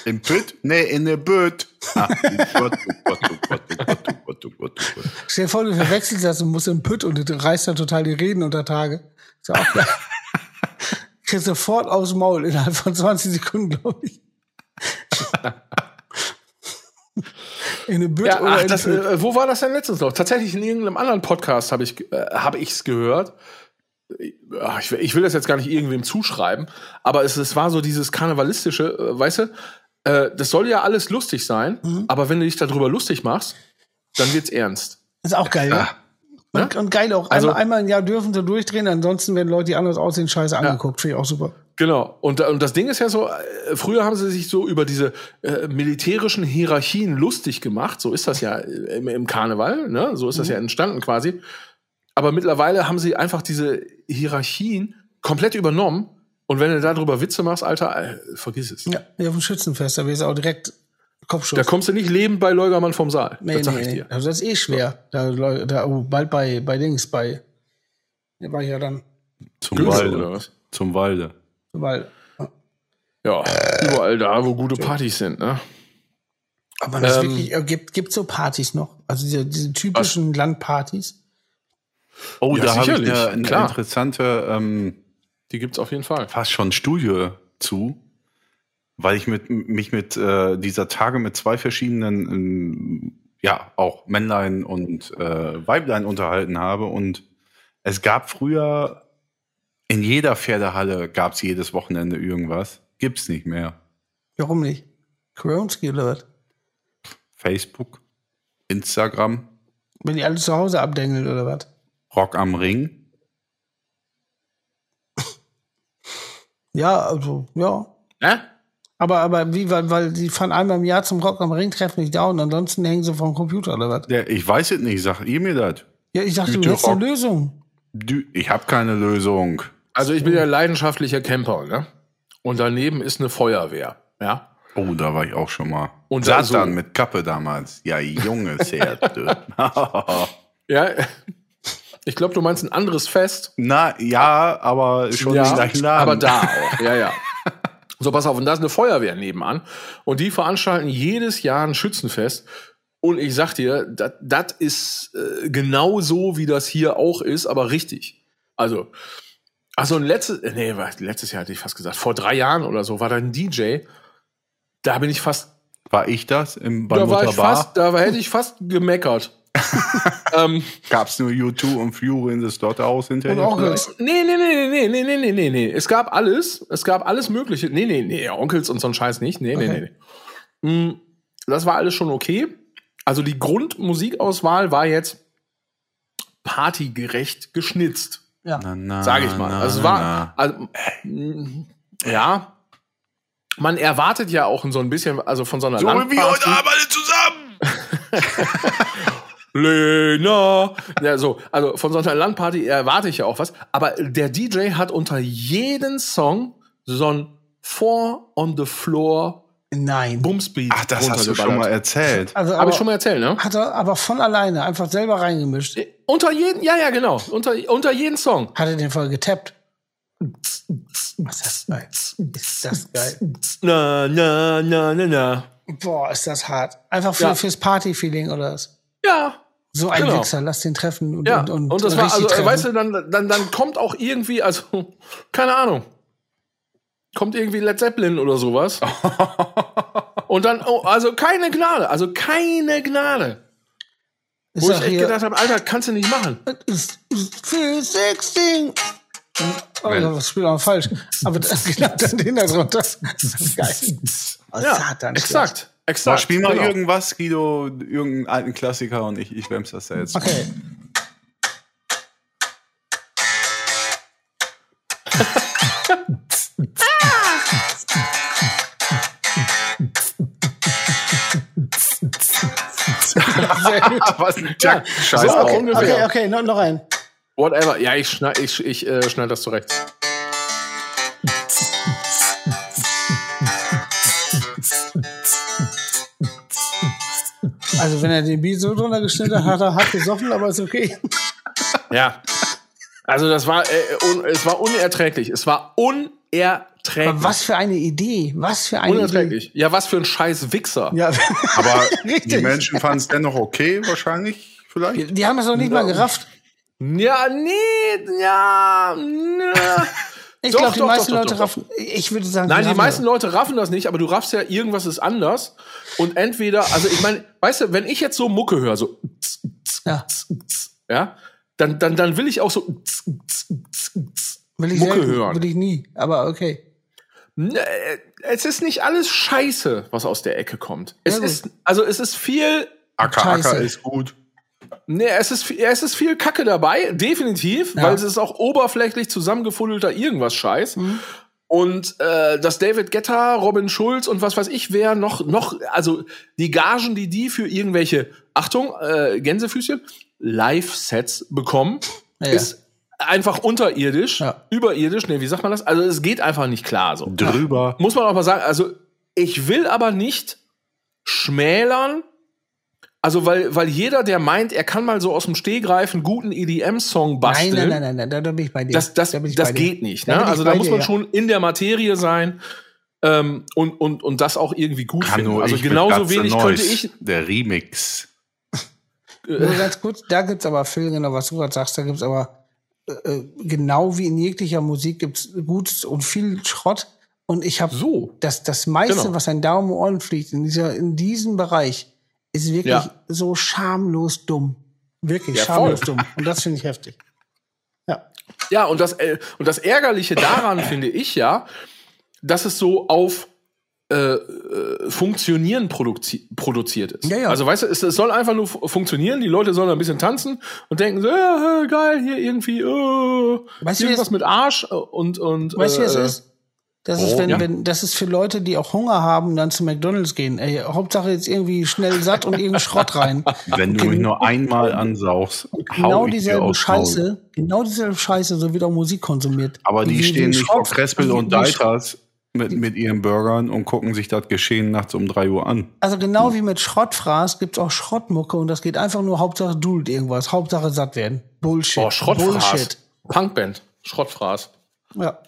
Im Pütt? Nee, in der Bütt. Stell dir vor, du verwechselst das und musst im Pütt und du reißt dann total die Reden unter Tage. Ist ja auch geil. Kriegst sofort aufs Maul innerhalb von 20 Sekunden, glaube ich. in eine Bütt Ja, oder ach, in das, äh, wo war das denn letztens noch? Tatsächlich in irgendeinem anderen Podcast habe ich äh, habe ich's gehört. Ach, Ich, will- ich will das jetzt gar nicht irgendwem zuschreiben, aber es, es war so dieses karnevalistische, äh, weißt du, äh, das soll ja alles lustig sein, Mhm. aber wenn du dich darüber lustig machst, dann wird's ernst. Ist auch geil, ja. Und, und geil auch. Also- einmal, einmal im Jahr dürfen sie durchdrehen, ansonsten werden Leute, die anders aussehen, scheiße angeguckt. Finde ich auch super. Genau. Und, und das Ding ist ja so, äh, früher haben sie sich so über diese äh, militärischen Hierarchien lustig gemacht. So ist das ja im, im Karneval, ne? So ist das ja entstanden quasi. Aber mittlerweile haben sie einfach diese Hierarchien komplett übernommen. Und wenn du darüber Witze machst, Alter, äh, vergiss es. Ja, ja, auf dem Schützenfest, da wirst du auch direkt Kopfschuss. Da kommst du nicht lebend bei Leugermann vom Saal. nee, das sag nee, ich nee. dir. Also das ist eh schwer. Da, da oh, bald bei, bei Dings, bei. Da war ich ja dann. Zum oder Walde. was? Zum Walde. Weil, Ja, überall da, wo gute Partys sind, ne? aber das Ähm, wirklich, äh, gibt, gibt so Partys noch? Also diese, diese typischen Landpartys? Oh, Ja, da habe ich eine, eine interessante, ähm, Die gibt's auf jeden Fall. fast schon Studie zu, weil ich mit, mich mit äh, dieser Tage mit zwei verschiedenen, ähm, ja, auch Männlein und äh, Weiblein unterhalten habe. Und es gab früher in jeder Pferdehalle gab es jedes Wochenende irgendwas. Gibt's nicht mehr. Warum nicht? Kronski oder was? Facebook, Instagram, Wenn die alle zu Hause abdengelt oder was? Rock am Ring. Ja, also, ja. Ne? Aber, aber wie, weil, weil die fahren einmal im Jahr zum Rock am Ring, treffen nicht da und ansonsten hängen sie vom Computer oder was? Der, ich weiß es nicht, sag ihr mir das. Ja, ich dachte, du Güte, hättest eine. Lösung. Du, ich habe keine Lösung. Also ich bin ja leidenschaftlicher Camper, ne? Und daneben ist eine Feuerwehr, ja? Oh, da war ich auch schon mal. Und Satan so- mit Kappe damals. Ja, junges Herz. du. Ja, ich glaube, du meinst ein anderes Fest. Na, ja, aber schon ja, im gleichen Laden. aber da auch. Ja, ja. So, pass auf, und da ist eine Feuerwehr nebenan. Und die veranstalten jedes Jahr ein Schützenfest. Und ich sag dir, das ist äh, genau so, wie das hier auch ist, aber richtig. Also, also ein letztes, äh, nee, letztes Jahr hätte ich fast gesagt, vor drei Jahren oder so war da ein DJ. Da bin ich fast War ich das im bei da war ich fast, da hätte ich fast gemeckert. ähm, Gab's nur U2 und Fury in the Slaughterhouse hinterher? Und vielleicht? nee, nee, nee, nee, nee, nee, nee, nee, nee. Es gab alles. Es gab alles Mögliche. Nee, nee, nee, Onkels und so ein Scheiß nicht. Nee, nee, nee, nee. Mm, Das war alles schon okay. Also die Grundmusikauswahl war jetzt partygerecht geschnitzt, Ja. Na, na, sage ich mal. na, Also es war, also, mm, ja. Man erwartet ja auch so ein bisschen, also von so einer So wie wir Landparty- heute Abend alle zusammen. Lena. Ja, so, also von so einer Landparty erwarte ich ja auch was. Aber der DJ hat unter jeden Song so ein Four on the Floor Nein. Bumsbeat. Ach, das hast du schon mal erzählt. Also, Hab aber, ich schon mal erzählt, ne? hat er aber von alleine einfach selber reingemischt. Unter jeden, ja, ja, genau. Unter, unter jeden Song. Hat er den voll getappt. Was ist das geil? Ist das geil? Na, na, na, na, na. Boah, ist das hart. Einfach für, Ja. fürs Party-Feeling oder was? Ja, So ein Genau. Wichser, lass den treffen und, ja. und, Und, und, das war, also, treffen. weißt du, dann, dann, dann kommt auch irgendwie, also, keine Ahnung. Kommt irgendwie Led Zeppelin oder sowas. Und dann, oh, also keine Gnade, also keine Gnade. ist Wo ich echt gedacht habe, Alter, kannst du nicht machen. für 16. Oh, das spielt auch falsch. Aber das genau dann den da drunter. Das ist geil. Oh, Ja, Satan, exakt. Exakt. spiel mal genau. irgendwas, Guido, irgendeinen alten Klassiker und ich, ich wem's das da jetzt. Okay. Sehr gut. Was ein Jack Scheiß so, auf. okay. ungefähr. Okay, okay, noch, noch ein. Whatever. Ja, ich schneid, ich, ich äh, schneid das zurecht. Also, wenn er den Beat so drunter geschnitten hat, hat er hart gesoffen, aber ist okay. Ja. Also das war, äh, un, es war unerträglich. Es war unerträglich. Aber was für eine Idee. Was für eine Idee. unerträglich. Ja, was für ein scheiß Wichser. Ja, Aber die Menschen fanden es dennoch okay, wahrscheinlich, vielleicht. die, die haben es noch nicht mal gerafft. Ja, nee, ja, ne. Ich Doch, glaube, die doch, meisten doch, Leute doch. raffen. Ich würde sagen, Nein, die raffen meisten das. Leute raffen das nicht, aber du raffst ja, irgendwas ist anders. Und entweder, also ich meine, weißt du, wenn ich jetzt so Mucke höre, so Ja. ja, dann, dann, dann will ich auch so Will ich Mucke selten, hören. Will ich nie. Aber okay. Ne, es ist nicht alles Scheiße, was aus der Ecke kommt. Es Ja, ist, also es ist viel, Acker. Acker ist gut. Ne, es ist, viel- es ist viel Kacke dabei, definitiv, Ja. weil es ist auch oberflächlich zusammengefuddelter irgendwas Scheiß. Mhm. Und äh, dass David Guetta, Robin Schulz und was weiß ich wer noch, noch, also die Gagen, die die für irgendwelche, Achtung, äh, Gänsefüßchen, Live-Sets bekommen, Ja. ist einfach unterirdisch, Ja. überirdisch, ne, wie sagt man das? Also es geht einfach nicht klar so. Drüber. Muss man auch mal sagen, also ich will aber nicht schmälern, also weil, weil jeder, der meint, er kann mal so aus dem Stegreif einen guten EDM-Song basteln, nein, nein, nein, nein, da, da bin ich bei dir. das, das, da das bei dir. geht nicht. Da Ne? ich Also da muss dir, man ja. schon in der Materie sein ähm, und, und, und das auch irgendwie gut Kann finden. Also genauso wenig Neuss, könnte ich. Der Remix. Nur ganz kurz, da gibt's aber, Phil, genau, was du gerade sagst, da gibt's aber äh, äh, genau wie in jeglicher Musik gibt's Gutes und viel Schrott. Und ich habe So. das, das meiste, Genau. was ein Daumen um Ohren fliegt, in, dieser, in diesem Bereich, ist wirklich Ja. so schamlos dumm. Wirklich Ja, schamlos voll. dumm. Und das finde ich heftig. Ja. Ja, und das, äh, und das Ärgerliche daran finde ich ja, dass es so auf äh, äh, Funktionieren produzi produziert ist. Ja, ja. Also weißt du, es, es soll einfach nur fu- funktionieren, die Leute sollen ein bisschen tanzen und denken so, äh, geil, hier irgendwie, äh, Weißt du, irgendwas es- mit Arsch äh, und, und Weißt du, wie es äh, ist? Das ist, oh, wenn, ja. wenn, das ist für Leute, die auch Hunger haben, dann zu McDonalds gehen. Ey, Hauptsache jetzt irgendwie schnell satt und irgendein Schrott rein. Wenn du mich nur einmal ansaugst, Genau dieselbe. Scheiße, genau dieselbe Scheiße, so wird auch Musik konsumiert. Aber die Wie- wie stehen nicht Schrott- auf Krespel wie- und wie- Deiters mit, mit ihren Burgern und gucken sich das Geschehen nachts um 3 Uhr an. Also genau wie mit Schrottfraß gibt's auch Schrottmucke und das geht einfach nur Hauptsache duldet irgendwas, Hauptsache satt werden. Bullshit. oh, Schrottfraß. Bullshit. Punkband. Schrottfraß. Ja.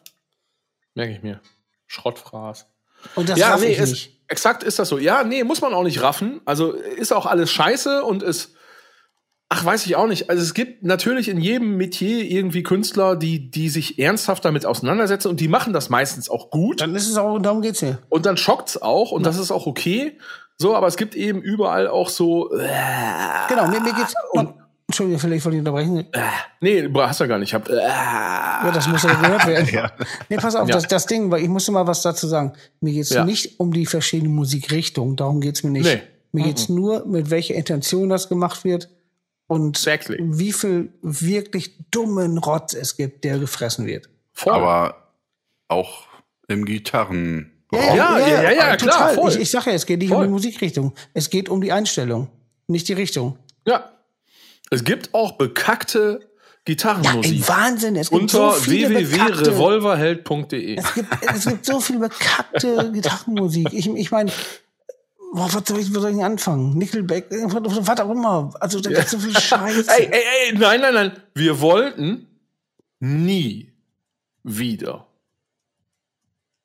Merke ich mir. Schrottfraß. Und das ja, raff nee, ich ist, nicht. exakt ist das so. Ja, nee, muss man auch nicht raffen. Also ist auch alles scheiße und ist. Ach, weiß ich auch nicht. Also es gibt natürlich in jedem Metier irgendwie Künstler, die, die sich ernsthaft damit auseinandersetzen und die machen das meistens auch gut. Dann ist es auch, darum geht's mir. Und dann schockt's auch und das ist auch okay. So, aber es gibt eben überall auch so. Äh, Genau, mir, mir geht's. Und, Entschuldigung, vielleicht wollte ich unterbrechen. nee, hast du gar nicht. Ich hab, äh, Ja, das muss aber gehört werden. Ja. Nee, pass auf, Ja. das, das Ding, weil ich musste mal was dazu sagen. Mir geht's Ja. nicht um die verschiedenen Musikrichtungen, darum geht's mir nicht. Nee. Mir geht's nur, mit welcher Intention das gemacht wird und Exactly. wie viel wirklich dummen Rotz es gibt, der gefressen wird. voll. Aber auch im Gitarren. Ja, ja, ja, ja, klar, voll. Ich, ich sag ja, es geht nicht um Voll. die Musikrichtung. Es geht um die Einstellung, nicht die Richtung. ja. Es gibt auch bekackte Gitarrenmusik. Ey, Wahnsinn, es gibt unter so www.revolverheld.de. es gibt, es gibt so viel bekackte Gitarrenmusik. Ich, ich meine, Boah, was soll ich, wo soll ich denn anfangen? Nickelback, was auch immer. Also da gibt's so viel Scheiße. Ey, ey, ey, nein, nein, nein. Wir wollten nie wieder.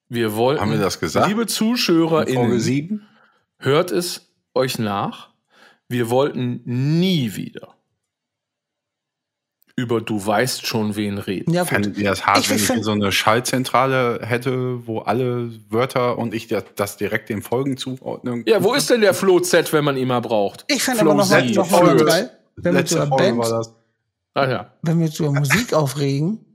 Wir wollten. Haben wir das gesagt? Liebe Folge ZuschauerInnen, 7? hört es euch nach. Wir wollten nie wieder über du weißt schon wen reden. ja. Fändet ihr das hart, Ich wenn ich hier so eine Schaltzentrale hätte, wo alle Wörter und ich das, direkt den Folgen zuordnen Ja, wo ist denn der Flo Z, wenn man ihn mal braucht? Ich fände aber noch, mal- Z. noch Flo- geil, wenn wir Folge Band, war das. Ah, ja. wenn wir zur Musik aufregen,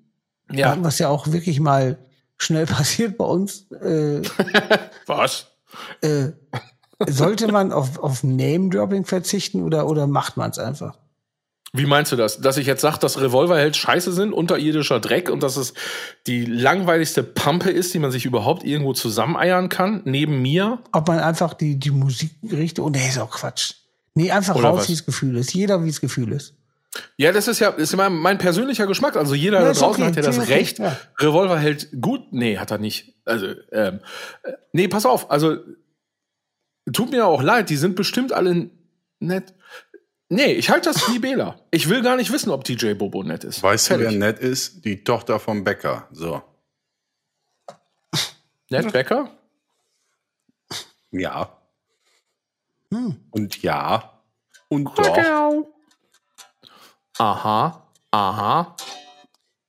Ja. was ja auch wirklich mal schnell passiert bei uns, äh, Was? äh, sollte man auf, auf Name-Dropping verzichten oder, oder macht man es einfach? Wie meinst du das? Dass ich jetzt sage, dass Revolverheld scheiße sind, unterirdischer Dreck und dass es die langweiligste Pampe ist, die man sich überhaupt irgendwo zusammeneiern kann, neben mir? Ob man einfach die, die Musikrichtung, nee, ist auch Quatsch. Nee, einfach Oder raus, wie es Gefühl ist. Jeder, wie es Gefühl ist. Ja, das ist ja ist mein, mein persönlicher Geschmack. Also jeder Ja, da draußen okay, hat ja das okay, Recht. ja. Revolverheld gut? Nee, hat er nicht. Also, ähm, äh, nee, pass auf. Also, tut mir auch leid, die sind bestimmt alle nett. Nee, ich halte das wie Bela. Ich will gar nicht wissen, ob DJ Bobo nett ist. Weißt du, wer nett ist? Die Tochter vom Bäcker. So. Ned Becker? Ja. Hm. Und ja. Und doch. Aha, aha,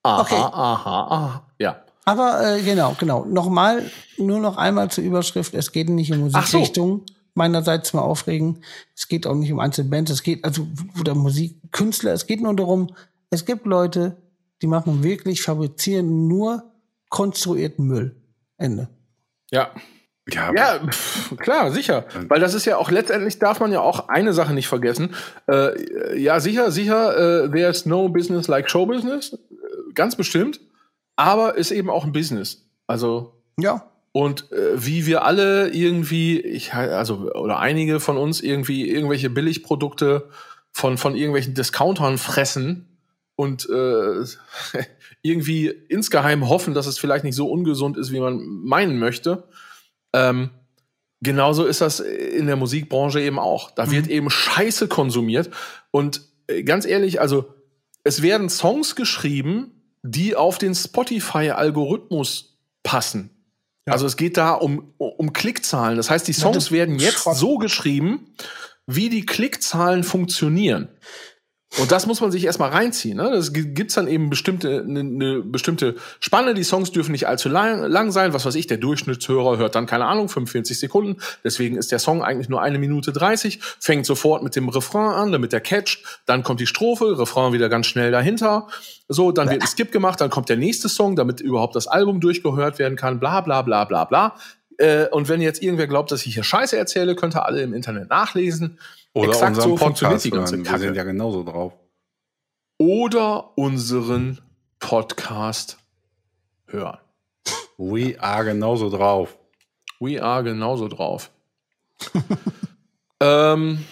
aha, Okay. aha, aha. Ja. Aber äh, genau, genau. Nochmal, nur noch einmal zur Überschrift. Es geht nicht um Ach so. Meinerseits mal aufregen. Es geht auch nicht um einzelne Bands. Es geht also oder Musikkünstler. Es geht nur darum, es gibt Leute, die machen wirklich, fabrizieren nur konstruierten Müll. Ende. Ja. Ja, Ja, pf, klar, sicher. Weil das ist ja auch letztendlich darf man ja auch eine Sache nicht vergessen. Äh, ja, sicher, sicher, äh, there's no business like show business. Äh, ganz bestimmt. Aber ist eben auch ein Business. Also, Ja. Und äh, wie wir alle irgendwie, ich also oder einige von uns irgendwie irgendwelche Billigprodukte von von irgendwelchen Discountern fressen und äh, irgendwie insgeheim hoffen, dass es vielleicht nicht so ungesund ist, wie man meinen möchte. Ähm, genauso ist das in der Musikbranche eben auch. Da wird eben Scheiße konsumiert und äh, ganz ehrlich, also es werden Songs geschrieben, die auf den Spotify-Algorithmus passen. Also es geht da um, um Klickzahlen. Das heißt, die Songs das werden jetzt Schrott. so geschrieben, wie die Klickzahlen funktionieren. Und das muss man sich erstmal reinziehen. Ne? Das gi- gibt's dann eben bestimmte, eine ne bestimmte Spanne. Die Songs dürfen nicht allzu lang, lang sein. Was weiß ich, der Durchschnittshörer hört dann, keine Ahnung, 45 Sekunden. Deswegen ist der Song eigentlich nur eine Minute 30. Fängt sofort mit dem Refrain an, damit der catcht. Dann kommt die Strophe, Refrain wieder ganz schnell dahinter. So, dann wird ein Skip gemacht, dann kommt der nächste Song, damit überhaupt das Album durchgehört werden kann. Bla, bla, bla, bla, bla. Äh, und wenn jetzt irgendwer glaubt, dass ich hier Scheiße erzähle, könnt ihr alle im Internet nachlesen. Oder Exakt unseren so Podcast die ganze hören. Wir Kacke sind ja genauso drauf. oder unseren Podcast hören. We are genauso drauf. We are genauso drauf. ähm,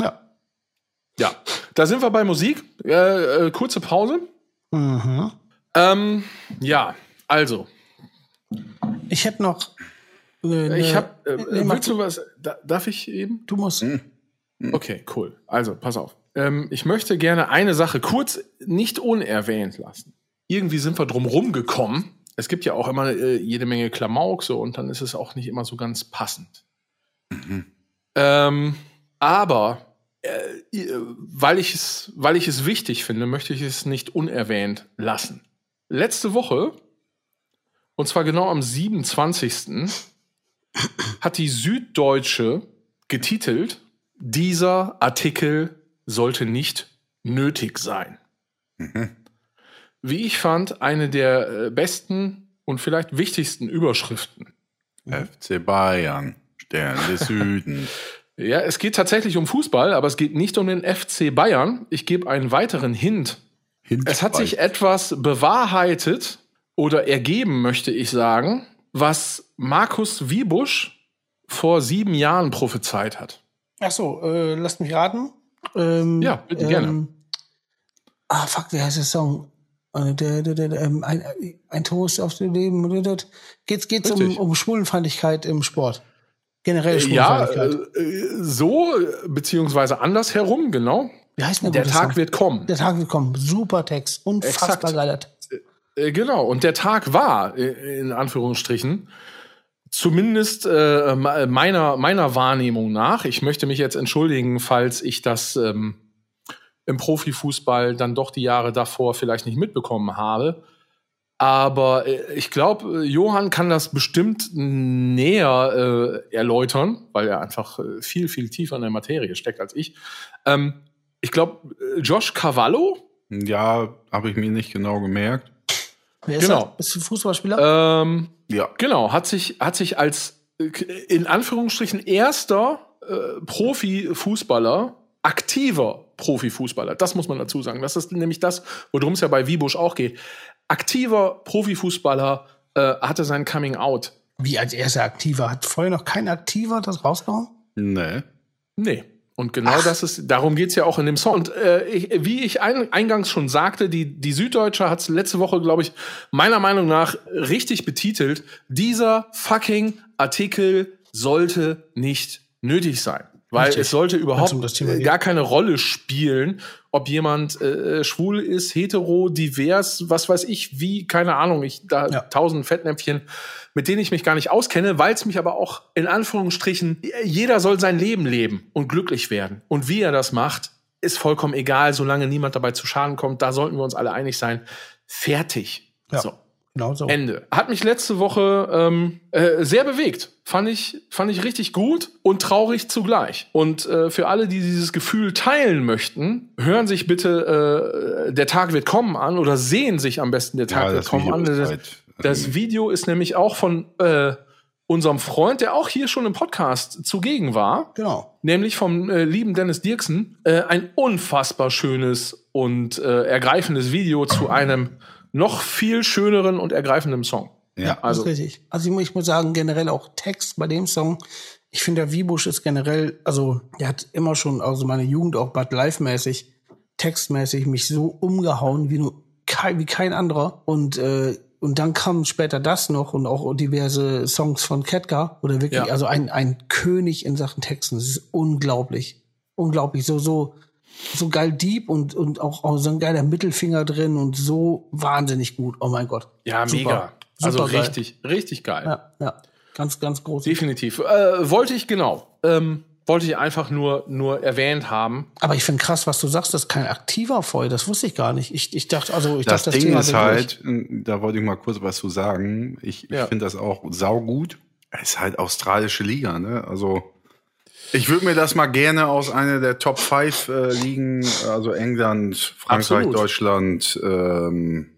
Ja. ja, da sind wir bei Musik. Äh, äh, kurze Pause. Mhm. Ähm, ja, also, Ich hätte noch. Äh, ich ne- habe. Äh, nee, mach willst du was? Da, darf ich eben? Du musst. Okay, cool. Also, pass auf. Ähm, ich möchte gerne eine Sache kurz nicht unerwähnt lassen. Irgendwie sind wir drum rumgekommen. Es gibt ja auch immer äh, jede Menge Klamauk so und dann ist es auch nicht immer so ganz passend. Ähm, aber äh, äh, weil, ich es, weil ich es wichtig finde, möchte ich es nicht unerwähnt lassen. Letzte Woche, und zwar genau am 27. hat die Süddeutsche getitelt, dieser Artikel sollte nicht nötig sein. Wie ich fand, eine der äh, besten und vielleicht wichtigsten Überschriften. FC Bayern, Stern des Südens. Ja, es geht tatsächlich um Fußball, aber es geht nicht um den FC Bayern. Ich gebe einen weiteren Hint. Es hat sich etwas bewahrheitet oder ergeben, möchte ich sagen, was Markus Wiebusch vor sieben Jahren prophezeit hat. Ach so, äh, lasst mich raten. Ähm, Ja, bitte, gerne. Ah, fuck, wie heißt der Song? Äh, der, der, der, der, ähm, ein, ein Toast auf dem Leben. Geht's, geht's um, Richtig. um Schwulenfeindlichkeit im Sport? Generell Ja, Schwulenfeindlichkeit. äh, äh, so, äh, beziehungsweise andersherum, genau. wie heißt denn Der gute Tag Song? wird kommen. Der Tag wird kommen. Super Text. Unfassbar Exakt. geiler Text. Äh, Genau, und der Tag war, äh, in Anführungsstrichen, zumindest äh, me- meiner, meiner Wahrnehmung nach, ich möchte mich jetzt entschuldigen, falls ich das ähm, im Profifußball dann doch die Jahre davor vielleicht nicht mitbekommen habe. Aber äh, ich glaube, Johann kann das bestimmt näher äh, erläutern, weil er einfach äh, viel, viel tiefer in der Materie steckt als ich. Ähm, ich glaube, Josh Cavallo, Ja, habe ich mir nicht genau gemerkt. Wer ist Genau. das? Ist ein Fußballspieler? ähm, Ja. Genau, hat sich, hat sich als äh, in Anführungsstrichen erster äh, Profifußballer, aktiver Profifußballer, das muss man dazu sagen. Das ist nämlich das, worum es ja bei Wiebusch auch geht. Aktiver Profifußballer äh, hatte sein Coming Out. Wie als erster Aktiver? Hat vorher noch kein Aktiver das rausgehauen? Nee. Nee. Und genau das ist, darum geht's ja auch in dem Song. Und äh, ich, wie ich ein, eingangs schon sagte, die, die Süddeutsche hat letzte Woche, glaube ich, meiner Meinung nach richtig betitelt. Dieser fucking Artikel sollte nicht nötig sein. Weil Richtig. es sollte überhaupt äh, gar keine Rolle spielen, ob jemand äh, schwul ist, hetero, divers, was weiß ich, wie, keine Ahnung, ich da Ja. tausend Fettnäpfchen, mit denen ich mich gar nicht auskenne, weil es mich aber auch in Anführungsstrichen, jeder soll sein Leben leben und glücklich werden. Und wie er das macht, ist vollkommen egal, solange niemand dabei zu Schaden kommt. Da sollten wir uns alle einig sein. Fertig. Ja. So. Genau so. Ende. Hat mich letzte Woche ähm, äh, sehr bewegt. Fand ich, fand ich richtig gut und traurig zugleich. Und äh, für alle, die dieses Gefühl teilen möchten, hören sich bitte äh, Der Tag wird kommen an oder sehen sich am besten Der Tag Ja, wird kommen Video an. Das, Video ist nämlich auch von äh, unserem Freund, der auch hier schon im Podcast zugegen war, Genau. nämlich vom äh, lieben Dennis Dirksen, äh, ein unfassbar schönes und äh, ergreifendes Video zu einem noch viel schöneren und ergreifenden Song. Ja. Also- das ist richtig. Also ich, mu- ich muss sagen, generell auch Text bei dem Song. Ich finde, der Wiebusch ist generell, also der hat immer schon, also meine Jugend auch Bad Live-mäßig, textmäßig mich so umgehauen wie nur kein, wie kein anderer. Und äh, und dann kam später das noch und auch diverse Songs von Ketka oder wirklich, Ja. also ein, ein König in Sachen Texten. Das ist unglaublich. Unglaublich. So, so, so geil deep und, und auch, auch so ein geiler Mittelfinger drin und so wahnsinnig gut. Oh mein Gott. Ja, Super. mega. Also Super geil. richtig, richtig geil. Ja, ja. Ganz, ganz groß. Definitiv. Äh, wollte ich genau. Ähm, wollte ich einfach nur, nur erwähnt haben. Aber ich finde krass, was du sagst, das ist kein aktiver Feuer. Das wusste ich gar nicht. Ich, ich dachte, also ich Das dachte, Ding Thema ist halt, da wollte ich mal kurz was zu sagen. Ich, Ja. ich finde das auch saugut. Es ist halt australische Liga, ne? Also ich würde mir das mal gerne aus einer der Top 5 äh, Ligen, also England, Frankreich, Absolut. Deutschland, ähm,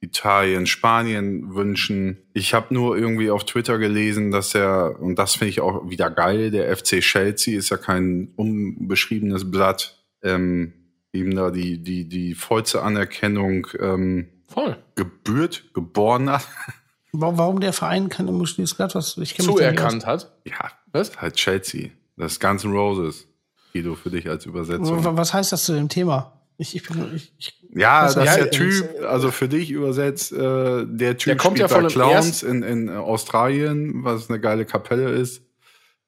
Italien, Spanien wünschen. Ich habe nur irgendwie auf Twitter gelesen, dass er, und das finde ich auch wieder geil, der FC Chelsea ist ja kein unbeschriebenes Blatt, ähm, ihm da die, die, die vollste Anerkennung ähm, Voll. gebührt, geboren hat. Warum, warum der Verein kein unbeschriebenes Blatt, was ich kenn mich da nicht Zuerkannt hat. Ja, Was? halt Chelsea. Das Guns N' Roses. Guido, für dich als. Übersetzung. Was was heißt das zu dem Thema? Ich, ich bin, ich, ich, Ja, Was das ist der Typ, also für dich übersetzt, äh, der Typ Der kommt ja von Clowns in, in Australien, was eine geile Kapelle ist.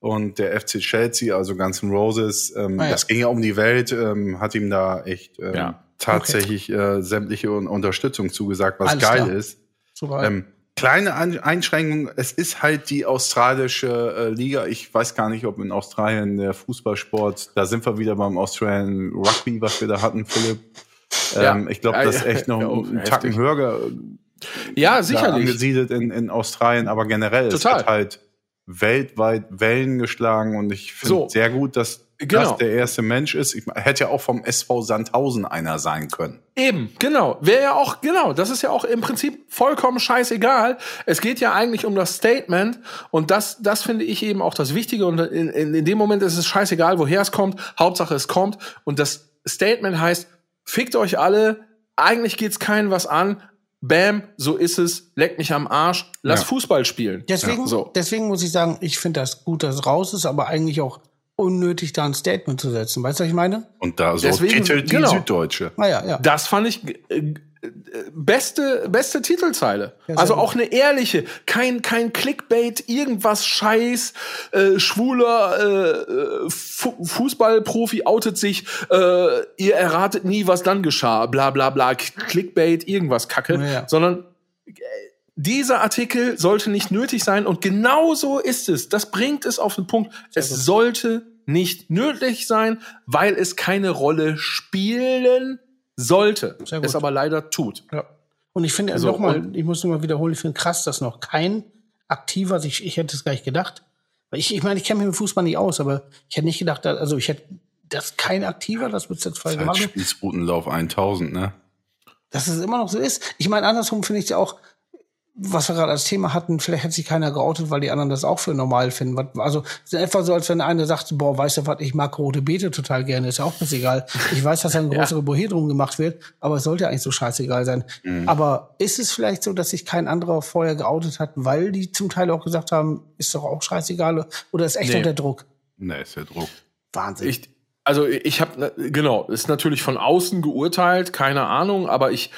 Und der FC Chelsea, also Guns N' Roses, ähm, Ah, ja. das ging ja um die Welt, ähm, hat ihm da echt ähm, Ja. tatsächlich äh, sämtliche Un Unterstützung zugesagt, was Alles geil klar. ist. super. Ähm, kleine An Einschränkung, es ist halt die australische äh, Liga. Ich weiß gar nicht, ob in Australien der Fußballsport, da sind wir wieder beim Australian Rugby, was wir da hatten, Philipp. Ja. Ähm, ich glaube, das ist echt noch Ja, oh, einen heftig. Tacken höher Ja, da sicherlich. angesiedelt in, in Australien, aber generell, es Total. hat halt weltweit Wellen geschlagen und ich finde So. sehr gut, dass Genau. das der erste Mensch ist. Ich hätte ja auch vom SV Sandhausen einer sein können. Eben, genau. Wäre ja auch, genau, das ist ja auch im Prinzip vollkommen scheißegal. Es geht ja eigentlich um das Statement und das, das finde ich eben auch das Wichtige und in, in, in dem Moment ist es scheißegal, woher es kommt. Hauptsache es kommt und das Statement heißt, fickt euch alle, eigentlich geht's keinen was an. Bam, so ist es, leckt mich am Arsch, lass Ja. Fußball spielen. deswegen, so. deswegen muss ich sagen, ich finde das gut, dass es raus ist, aber eigentlich auch unnötig, da ein Statement zu setzen. Weißt du, was ich meine? Und da so Deswegen- titelt die genau. Süddeutsche. Naja, ja. Das fand ich äh, beste beste Titelzeile. Ja, also auch eine ehrliche, kein kein Clickbait, irgendwas Scheiß, äh, schwuler äh, Fu Fußballprofi outet sich, äh, ihr erratet nie, was dann geschah, bla bla bla, Clickbait, irgendwas Kacke, Ja, ja. sondern äh, dieser Artikel sollte nicht nötig sein und genau so ist es. Das bringt es auf den Punkt. es sollte nicht nötig sein, weil es keine Rolle spielen sollte. Es aber leider tut. Ja. Und ich finde, So, nochmal, ich muss nochmal wiederholen, ich finde krass, dass noch kein aktiver, also ich, ich hätte es gleich gedacht. Weil ich, ich meine, ich kenne mich mit Fußball nicht aus, aber ich hätte nicht gedacht, dass- also ich hätte, dass kein aktiver, das wird jetzt voll Halt gemacht. Spießrutenlauf 1000, ne? dass es immer noch so ist. Ich meine, andersrum finde ich es ja auch, was wir gerade als Thema hatten, vielleicht hätte sich keiner geoutet, weil die anderen das auch für normal finden. Also es ist etwa so, als wenn einer sagt, boah, weißt du was, ich mag rote Beete total gerne, ist ja auch ganz egal. Ich weiß, dass da ein größere Bohe drum gemacht wird, aber es sollte eigentlich so scheißegal sein. Aber ist es vielleicht so, dass sich kein anderer vorher geoutet hat, weil die zum Teil auch gesagt haben, ist doch auch scheißegal, oder ist echt Nee. der Druck? Ne, ist der Druck. Wahnsinn. Ich, also ich habe genau, ist natürlich von außen geurteilt, keine Ahnung, aber ich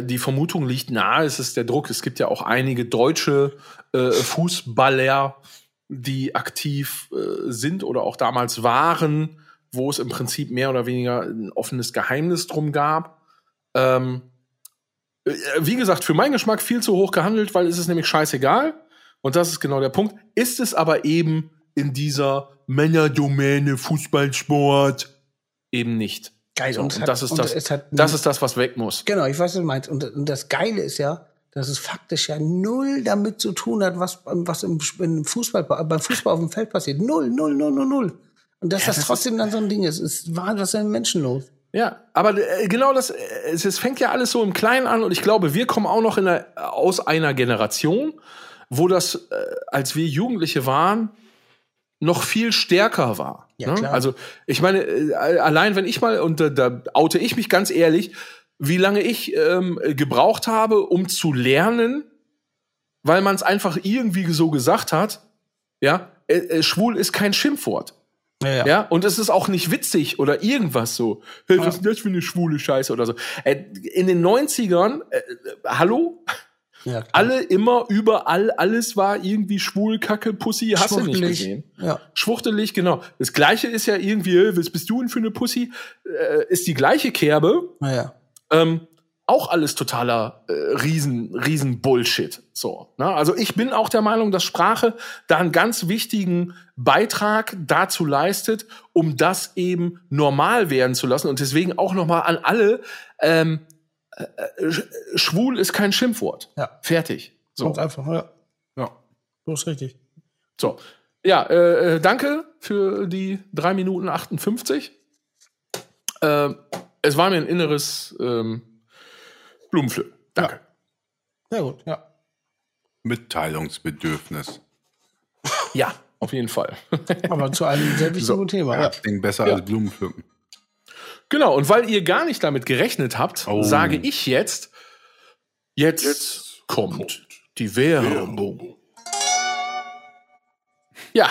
die Vermutung liegt nahe, es ist der Druck. Es gibt ja auch einige deutsche äh, Fußballer, die aktiv äh, sind oder auch damals waren, wo es im Prinzip mehr oder weniger ein offenes Geheimnis drum gab. Ähm, äh, wie gesagt, für meinen Geschmack viel zu hoch gehandelt, weil es ist nämlich scheißegal. Und das ist genau der Punkt. Ist es aber eben in dieser Männerdomäne Fußballsport eben nicht. Geil. So, und, und, hat- das ist und das, hat- das ist das, was weg muss. Genau, ich weiß, was du meinst. Und, und das Geile ist ja, dass es faktisch ja null damit zu tun hat, was, was im, im Fußball, beim Fußball auf dem Feld passiert. Null, null, null, null, null. Und dass das, das trotzdem dann so ein Ding ist, ist wahr, was ist denn Menschen los? Ja, aber äh, genau das, äh, es, es fängt ja alles so im Kleinen an und ich glaube, wir kommen auch noch in der, aus einer Generation, wo das, äh, als wir Jugendliche waren, noch viel stärker war. Ja, ne? klar. Also ich meine, äh, allein wenn ich mal, und da, da oute ich mich ganz ehrlich, wie lange ich ähm, gebraucht habe, um zu lernen, weil man es einfach irgendwie so gesagt hat, ja, äh, äh, schwul ist kein Schimpfwort. Ja, Ja, und es ist auch nicht witzig oder irgendwas so. Hey, was ist denn das für eine schwule Scheiße oder so. Äh, In den 90ern, äh, hallo? Ja. Alle immer, überall, alles war irgendwie schwul, Kacke, Pussy, hast du nicht gesehen. Ja. Schwuchtelig, genau. Das gleiche ist ja irgendwie, äh, was bist du denn für eine Pussy? Äh, ist die gleiche Kerbe. Naja. Ähm, auch alles totaler äh, riesen riesen Bullshit so ne? also ich bin auch der Meinung dass Sprache da einen ganz wichtigen Beitrag dazu leistet um das eben normal werden zu lassen und deswegen auch noch mal an alle ähm, äh, äh, schwul ist kein Schimpfwort Ja. fertig so Kommt einfach, ja. ja Du hast richtig. so ja äh, äh, danke für die drei Minuten 58 äh, es war mir ein inneres ähm, Blumenpflücken danke Sehr gut, ja. Mitteilungsbedürfnis. Ja, auf jeden Fall. Aber zu einem sehr wichtigen So. Thema. Ja, Ja. klingt besser Ja. als Blumenpflücken. Genau, und weil ihr gar nicht damit gerechnet habt, Oh. sage ich jetzt, jetzt, kommt die Werbung. Ja,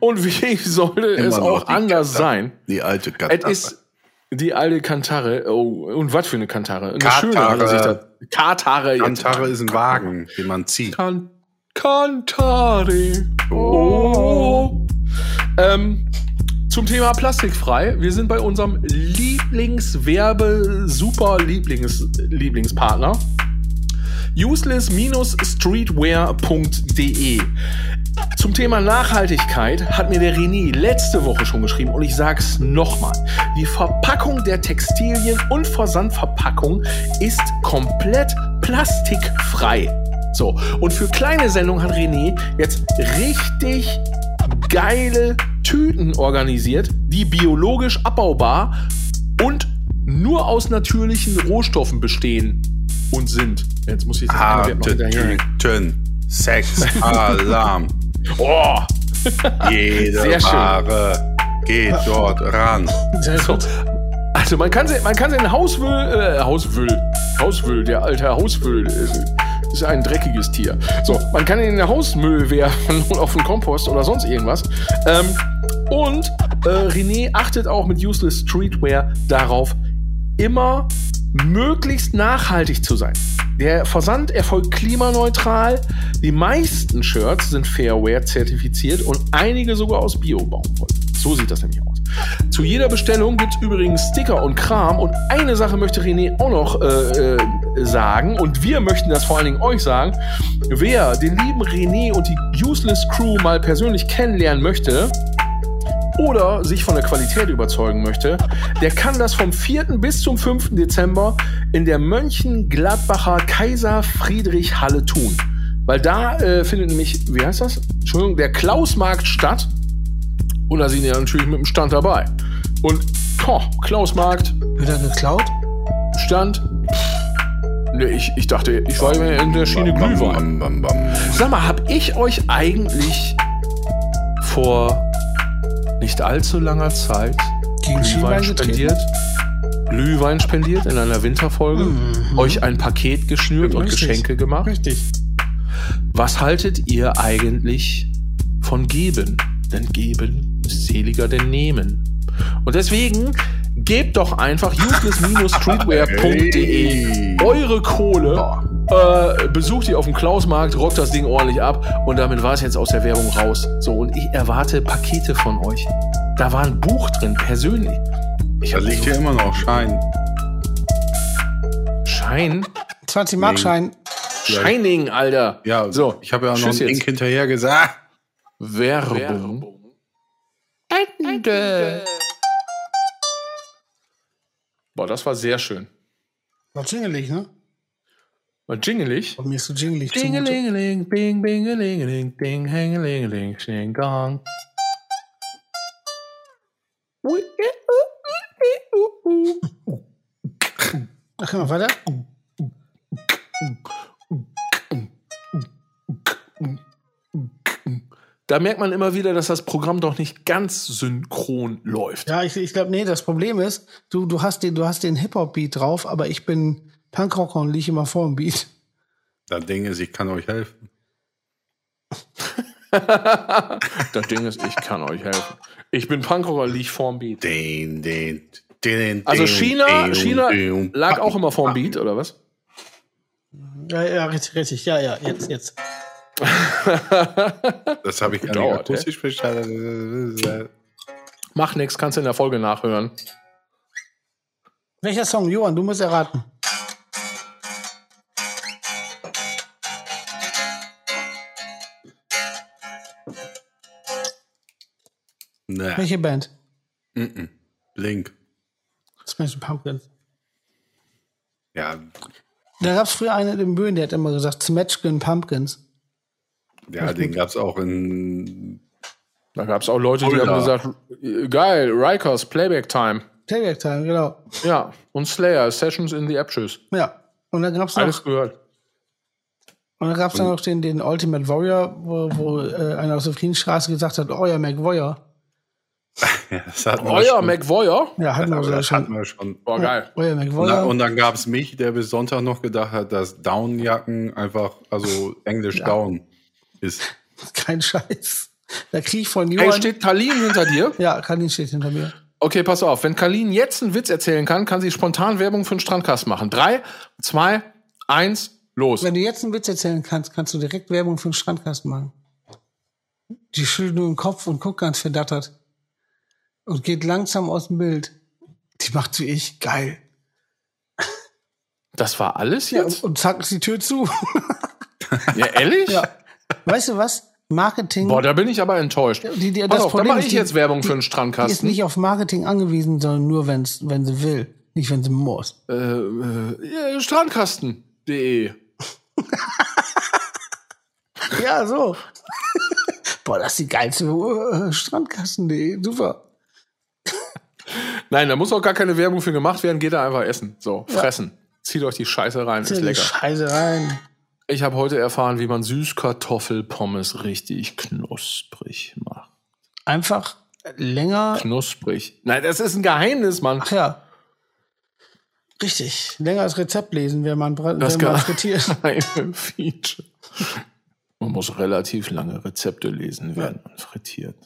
und wie sollte es Immer auch anders Kantare. sein? Die alte Es Katze. ist die alte Kantare. Oh, und was für eine Kantare? Eine Katare. schöne hat er sich da. Katare. jetzt. Kantare ist ein Wagen, den man zieht. Kan Kantare. Oh. Ähm, zum Thema plastikfrei. Wir sind bei unserem Lieblingswerbe, super Lieblings, Lieblingspartner. useless-streetwear.de Zum Thema Nachhaltigkeit hat mir der René letzte Woche schon geschrieben und ich sag's nochmal. Die Verpackung der Textilien und Versandverpackung ist komplett plastikfrei. So, und für kleine Sendungen hat René jetzt richtig geile Tüten organisiert, die biologisch abbaubar und nur aus natürlichen Rohstoffen bestehen und sind. Jetzt muss ich das Harte. Tüten. Sex, Alarm. Oh, Jede Sehr. Ware geht dort ran. Sehr so. gut. Also man kann, se- man kann den Hauswüll, äh, Hauswüll, Hauswüll, der alte Hauswüll ist, ist ein dreckiges Tier. So, man kann ihn in den Hausmüll werfen und auf den Kompost oder sonst irgendwas. Ähm, und äh, René achtet auch mit Useless Streetwear darauf, immer möglichst nachhaltig zu sein. Der Versand erfolgt klimaneutral. Die meisten Shirts sind Fairware zertifiziert und einige sogar aus Bio-Baumwolle. So sieht das nämlich aus. Zu jeder Bestellung gibt es übrigens Sticker und Kram. Und eine Sache möchte René auch noch äh, äh, sagen. Und wir möchten das vor allen Dingen euch sagen. Wer den lieben René und die Useless Crew mal persönlich kennenlernen möchte, oder sich von der Qualität überzeugen möchte, der kann das vom 4. bis zum 5. Dezember in der Mönchengladbacher Kaiser Friedrich Halle tun. Weil da äh, findet nämlich, wie heißt das? Entschuldigung, der Klausmarkt statt. Und da sind ja natürlich mit dem Stand dabei. Und boah, Klausmarkt, Wird er geklaut? Stand. Ne, ich, ich dachte, ich war immer in der Schiene Glühwein. Bam, bam, bam. Sag mal, hab ich euch eigentlich vor nicht allzu langer Zeit Gegen Glühwein spendiert? Glühwein spendiert in einer Winterfolge? Euch ein Paket geschnürt und Richtig. Geschenke gemacht? Richtig. Was haltet ihr eigentlich von geben? Denn geben ist seliger denn nehmen. Und deswegen gebt doch einfach useless-streetwear.de eure Kohle Äh, besucht die auf dem Klausmarkt, rockt das Ding ordentlich ab und damit war es jetzt aus der Werbung raus. So, und ich erwarte Pakete von euch. Da war ein Buch drin, persönlich. Ich Da liegt so ja immer noch Schein. Schein. 20 Mark Schein. Shining, Alter. Ja, so. ich habe ja noch einen. Link hinterher gesagt. Werbung. Ende. Boah, das war sehr schön. War jingelig, ne? War jingelig. Bei mir ist so jingelig. zumute. Dingelingeling, bing, bingelingeling, ding, hengelingeling, sching, gong. Ach, mal weiter. Da merkt man immer wieder, dass das Programm doch nicht ganz synchron läuft. Ja, ich, ich glaube, nee, das Problem ist, du, du hast den, du hast den Hip-Hop-Beat drauf, aber ich bin Punkrocker und liege immer vor dem Beat. Das Ding ist, ich kann euch helfen. Das Ding ist, ich kann euch helfen. Ich bin Punkrocker, lieg vorm Beat. Den, den, den, Also den, China, den, China den, lag auch immer vorm Beat, oder was? Ja, ja, richtig, richtig. Ja, ja, jetzt, jetzt. Das habe ich gar nicht Gedauert, akustisch verstanden. Mach nix, kannst du in der Folge nachhören. Welcher Song? Johann, du musst erraten. Ne, Welche Band? Blink. Smashing Pumpkins. Ja, Da gab es früher einen in Böen, der hat immer gesagt, Smashing Pumpkins. Ja den gab es auch in. Da gab es auch Leute, die Fulda. haben gesagt, geil, Rikers, Playback Time. Playback Time, genau. Ja, und Slayer, Sessions in the Apsches. Ja. Und dann gab es Alles noch, gehört. und dann gab's dann noch den, den Ultimate Warrior, wo, wo äh, einer aus der Friedensstraße gesagt hat, euer. Ja, das hatten wir Euer. McVoyer? Ja, hatten wir sogar das schon. hatten wir schon. Boah, geil. Euer Und, McWarrior. dann- und dann gab es mich, der bis Sonntag noch gedacht hat, dass Downjacken einfach, also Englisch Down ist. Kein Scheiß. Da krieg ich von Hey, Johann. steht Kalin hinter dir? ja, Kalin steht hinter mir. Okay, pass auf. Wenn Kalin jetzt einen Witz erzählen kann, kann sie spontan Werbung für einen Strandkast machen. Drei, zwei, eins, los. Wenn du jetzt einen Witz erzählen kannst, kannst du direkt Werbung für den Strandkasten machen. Die schüttelt nur den Kopf und guckt ganz verdattert. Und geht langsam aus dem Bild. Die macht wie ich. Geil. Das war alles Ja, jetzt? und, und zack die Tür zu. Ja, ehrlich? ja. Weißt du was? Marketing. Boah, da bin ich aber enttäuscht. die, die, Pass das auf, Problem mache ist, ich die- jetzt Werbung für einen Die ist Strandkasten. nicht auf Marketing angewiesen, sondern nur, wenn's, wenn sie will. Nicht, wenn sie muss. äh, äh, ja, Strandkasten.de. Ja, so. Boah, das ist die geilste uh, Strandkasten.de. Super. Nein, da muss auch gar keine Werbung für gemacht werden. Geht da einfach essen. So, fressen. Zieht euch die Scheiße rein. Ist Zieh die lecker. Scheiße rein. Ich habe heute erfahren, wie man Süßkartoffelpommes richtig knusprig macht. Einfach länger. Knusprig. Nein, das ist ein Geheimnis, Mann. Ach ja. Richtig. Länger als Rezept lesen, wenn man, Das wenn man frittiert. Feature. Man muss relativ lange Rezepte lesen, während man frittiert.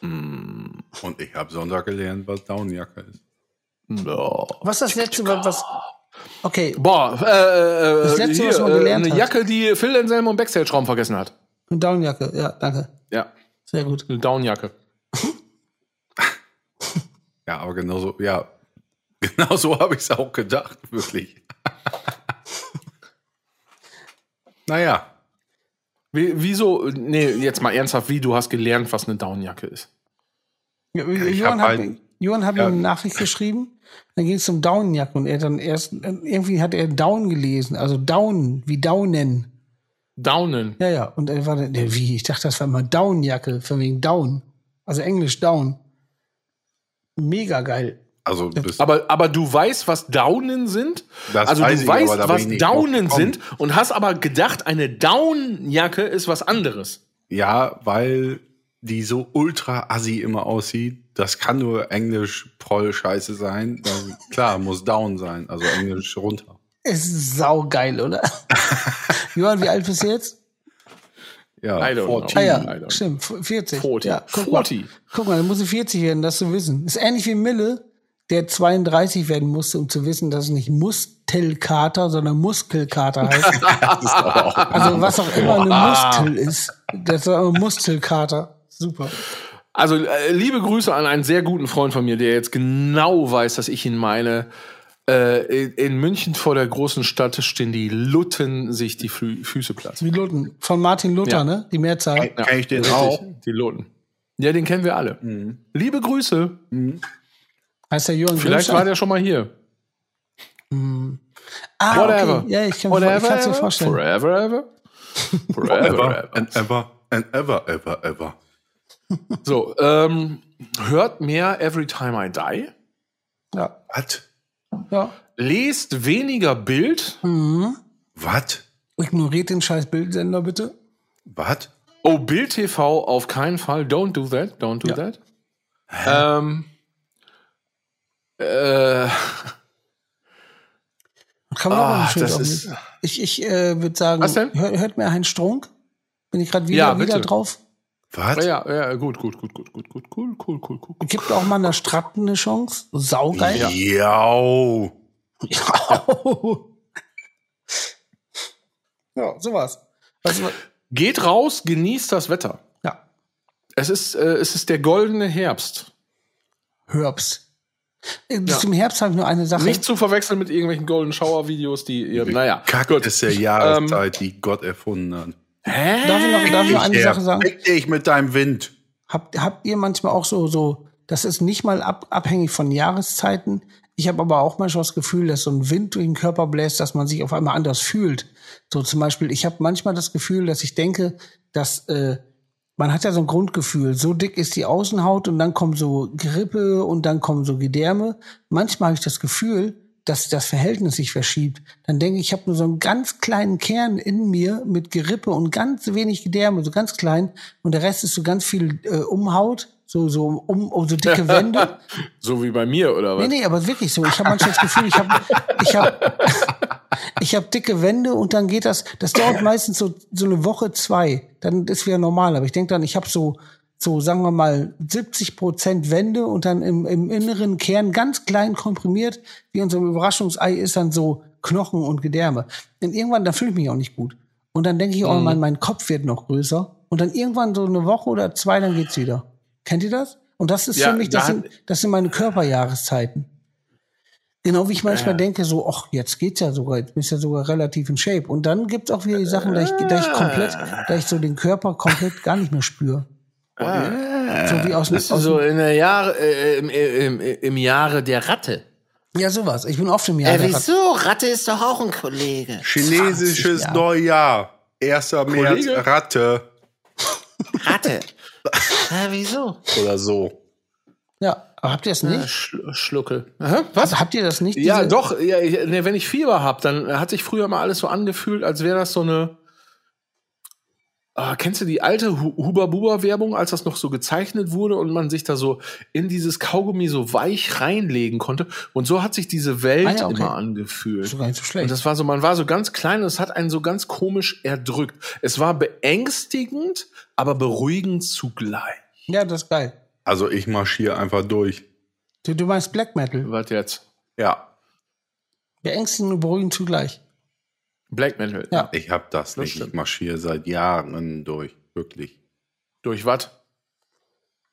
Und ich habe Sonntag gelernt, was Downjacke ist. Ja. Was ist das letzte, wa- was. Okay, Boah, äh, äh, Das letzte, hier, was man äh, gelernt eine hat. Jacke, die Phil Anselmo im Backstage-Raum vergessen hat. eine Downjacke. Ja, danke. Ja, Sehr gut. eine Downjacke. Ja, aber genauso, ja, genau so habe ich es auch gedacht, wirklich. naja, Wie, wieso, nee, jetzt mal ernsthaft, wie du hast gelernt, was eine Downjacke ist. Ja, Johann hab hat, halt- Johann hat Ja. mir eine Nachricht geschrieben. Dann ging es um Downjacke und er hat dann erst, irgendwie hat er Down gelesen, also Down, wie Downen. Downen. Ja, ja. Und er war dann, wie? Ich dachte, das war immer Downjacke, von wegen Down. Also Englisch Down. Mega geil. also Aber, aber du weißt, was Downen sind? Das also weiß du ich, weißt, aber was gekommen. sind und hast aber gedacht, eine Downjacke ist was anderes. ja, weil die so ultra assi immer aussieht. Das kann nur Englisch Proll Scheiße sein. Dann, klar, muss down sein, also Englisch runter. Es ist saugeil, oder? Johann, wie alt bist du jetzt? Ja, I don't 40. know. Ah ja, stimmt, 40. 40. Ja, guck 40. Mal, guck mal, dann muss ich 40 werden, das zu wissen. Ist ähnlich wie Mille, der 32 werden musste, um zu wissen, dass es nicht Mustelkater, sondern Muskelkater heißt. also was auch immer eine Mustel ist. Das ist aber Muskelkater. Super. Also äh, liebe Grüße an einen sehr guten Freund von mir, der jetzt genau weiß, dass ich ihn meine. Äh, in, München vor der großen Stadt stehen die Lutten sich die Fü Füße platt. Wie Lutten. Von Martin Luther, Ja. ne? Die Mehrzahl. Kenn ich den richtig, auch? Die Lutten. Ja, den kennen wir alle. Liebe Grüße. Heißt der Jürgen Vielleicht Grimstein? war der schon mal hier. ah, Whatever. Okay. Ja, ich kann kann's mir vorstellen. Forever ever. Forever Ever ever. and ever and ever, ever, ever. So, ähm, hört mehr Every Time I Die. Ja. Was? ja. Lest weniger Bild. Was? Ignoriert den scheiß Bildsender bitte. Was? Oh, Bild TV auf keinen Fall. Don't do that. Don't do Ja. that. Ähm, äh, Kann man auch Ah, schön das ist-. Ich, ich äh, würde sagen, Was denn? hört, hört mir Heinz Strunk? Bin ich gerade wieder, Ja, wieder drauf? Was? ja, ja, gut, gut, gut, gut, gut, gut, cool, cool, cool, cool. Gibt auch mal einer Stratten eine Chance. Saugeil. Ja. Ja. ja, sowas. Was, was, Geht raus, genießt das Wetter. ja, Es ist, äh, es ist der goldene Herbst. Herbst. Äh, Bis zum Herbst habe ich nur eine Sache. Nicht zu verwechseln mit irgendwelchen Golden Shower Videos, die ihr, naja. Kacke ist der Jahreszeit, die Gott erfunden hat. Hä? darf ich noch, darf ich noch eine Sache sagen? Fick dich mit deinem Wind. Habt, habt ihr manchmal auch so, so, das ist nicht mal ab, abhängig von Jahreszeiten. Ich habe aber auch manchmal das Gefühl, dass so ein Wind durch den Körper bläst, dass man sich auf einmal anders fühlt. So zum Beispiel, ich habe manchmal das Gefühl, dass ich denke, dass äh, man hat ja so ein Grundgefühl, so dick ist die Außenhaut und dann kommen so Grippe und dann kommen so Gedärme. Manchmal habe ich das Gefühl, dass das Verhältnis sich verschiebt. Dann denke ich, ich habe nur so einen ganz kleinen Kern in mir mit Gerippe und ganz wenig Gedärme, so ganz klein. Und der Rest ist so ganz viel äh, Umhaut, so, so um, um so dicke Wände. So wie bei mir, oder was? Nee, nee, aber wirklich so. Ich habe manchmal das Gefühl, ich habe ich hab, ich hab dicke Wände und dann geht das, das dauert meistens so, so eine Woche, zwei. Dann ist wieder normal. Aber ich denke dann, ich habe so, so sagen wir mal 70 Prozent Wände und dann im, im inneren Kern ganz klein komprimiert, wie einem Überraschungsei ist dann so Knochen und Gedärme. Und irgendwann, da fühle ich mich auch nicht gut. Und dann denke ich, oh mein, mein Kopf wird noch größer. Und dann irgendwann so eine Woche oder zwei, dann geht's wieder. Kennt ihr das? Und das ist Ja, für mich, da das sind, das sind meine Körperjahreszeiten. Genau wie ich manchmal denke, so, ach, jetzt geht's ja sogar, jetzt bist du ja sogar relativ in Shape. Und dann gibt's auch wieder die Sachen, da ich, da ich komplett, da ich so den Körper komplett gar nicht mehr spüre. So wie aus, Bist du aus so in der Jahre, äh, im, im, im Jahre der Ratte? Ja, sowas. Ich bin oft im Jahr. Äh, der Rat- wieso? Ratte ist doch auch ein Kollege. Chinesisches 20 Jahre. Neujahr. 1. März? Ratte. Ratte. äh, wieso? Oder so. Ja, aber habt ihr das nicht? Schl Schlucke. Hä? Was? Also habt ihr das nicht? Ja, doch. Ja, ich- ne, wenn ich Fieber hab, dann hat sich früher mal alles so angefühlt, als wäre das so eine. Ah, kennst du die alte Hu- Huba-Buba-Werbung, als das noch so gezeichnet wurde und man sich da so in dieses Kaugummi so weich reinlegen konnte? Und so hat sich diese Welt Ah ja, okay. immer angefühlt. Doch gar nicht so schlecht. Und das war so, man war so ganz klein und es hat einen so ganz komisch erdrückt. Es war beängstigend, aber beruhigend zugleich. Ja, das ist geil. Also ich marschiere einfach durch. Du, du meinst Black Metal. Was jetzt? Ja, Beängstigend und beruhigend zugleich. Black Metal. Ja. ich hab das, nicht. stimmt. Ich marschiere seit Jahren durch. Wirklich. Durch was?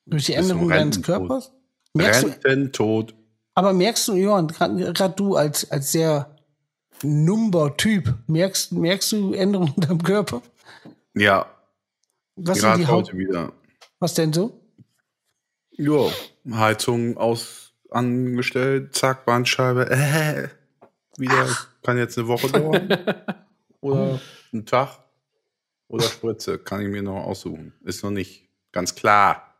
Durch die Änderung deines Rententod. Körpers. Merkst du, Rententod. aber merkst du, Johann, gerade du als, als sehr Number-Typ, merkst, merkst du Änderungen in deinem Körper? Ja, Was sind gerade die Haupt, heute wieder. was denn so? Jo, Heizung aus angestellt, zack, Bandscheibe. Äh, wieder, kann jetzt eine Woche dauern. Oder ein Tag. Oder Spritze, kann ich mir noch aussuchen. Ist noch nicht ganz klar.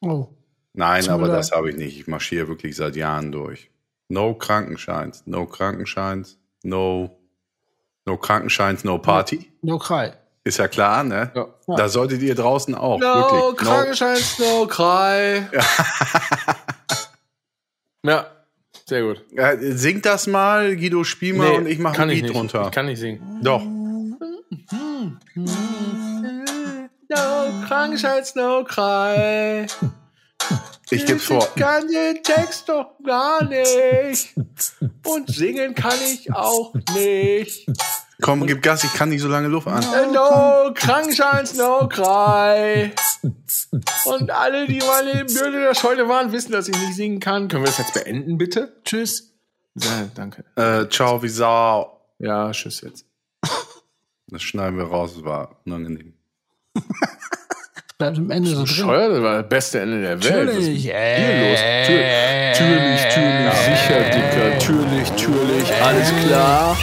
Oh. Nein, mir aber leid. das habe ich nicht. Ich marschiere wirklich seit Jahren durch. No Krankenscheins, no Krankenscheins, no, no Krankenscheins, no Party. No Krall. Ist ja klar, ne? Ja. Da solltet ihr draußen auch. No, wirklich. Krankenschein, no, Krei. Ja. Sehr gut. Äh, singt das mal, Guido, spiel mal und ich mache kann ein ich Lied nicht. drunter. Ich kann nicht singen. Doch. No, Krankenschein, no, Krei. Ich geb's vor. Ich kann den Text doch gar nicht. Und singen kann ich auch nicht. Komm, gib Gas, ich kann nicht so lange Luft an. Äh, No Krankenscheins, no cry. Und alle, die mal in Bürde der Scheune waren, wissen, dass ich nicht singen kann. Können wir das jetzt beenden, bitte? Tschüss. Ja, danke. Äh, ciao, wie Sau. Ja, tschüss jetzt. Das schneiden wir raus, das war unangenehm. Bleibt am Ende so drin. Steuer, das war das beste Ende der Welt. Natürlich. Hier los? Tür, türlich, türlich, sicher, Dicker. Türlich, türlich, alles klar.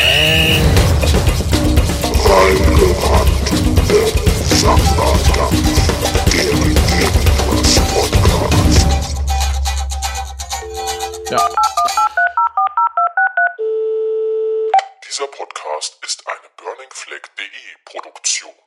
Ja. Dieser Podcast ist eine burningfleck.de Produktion.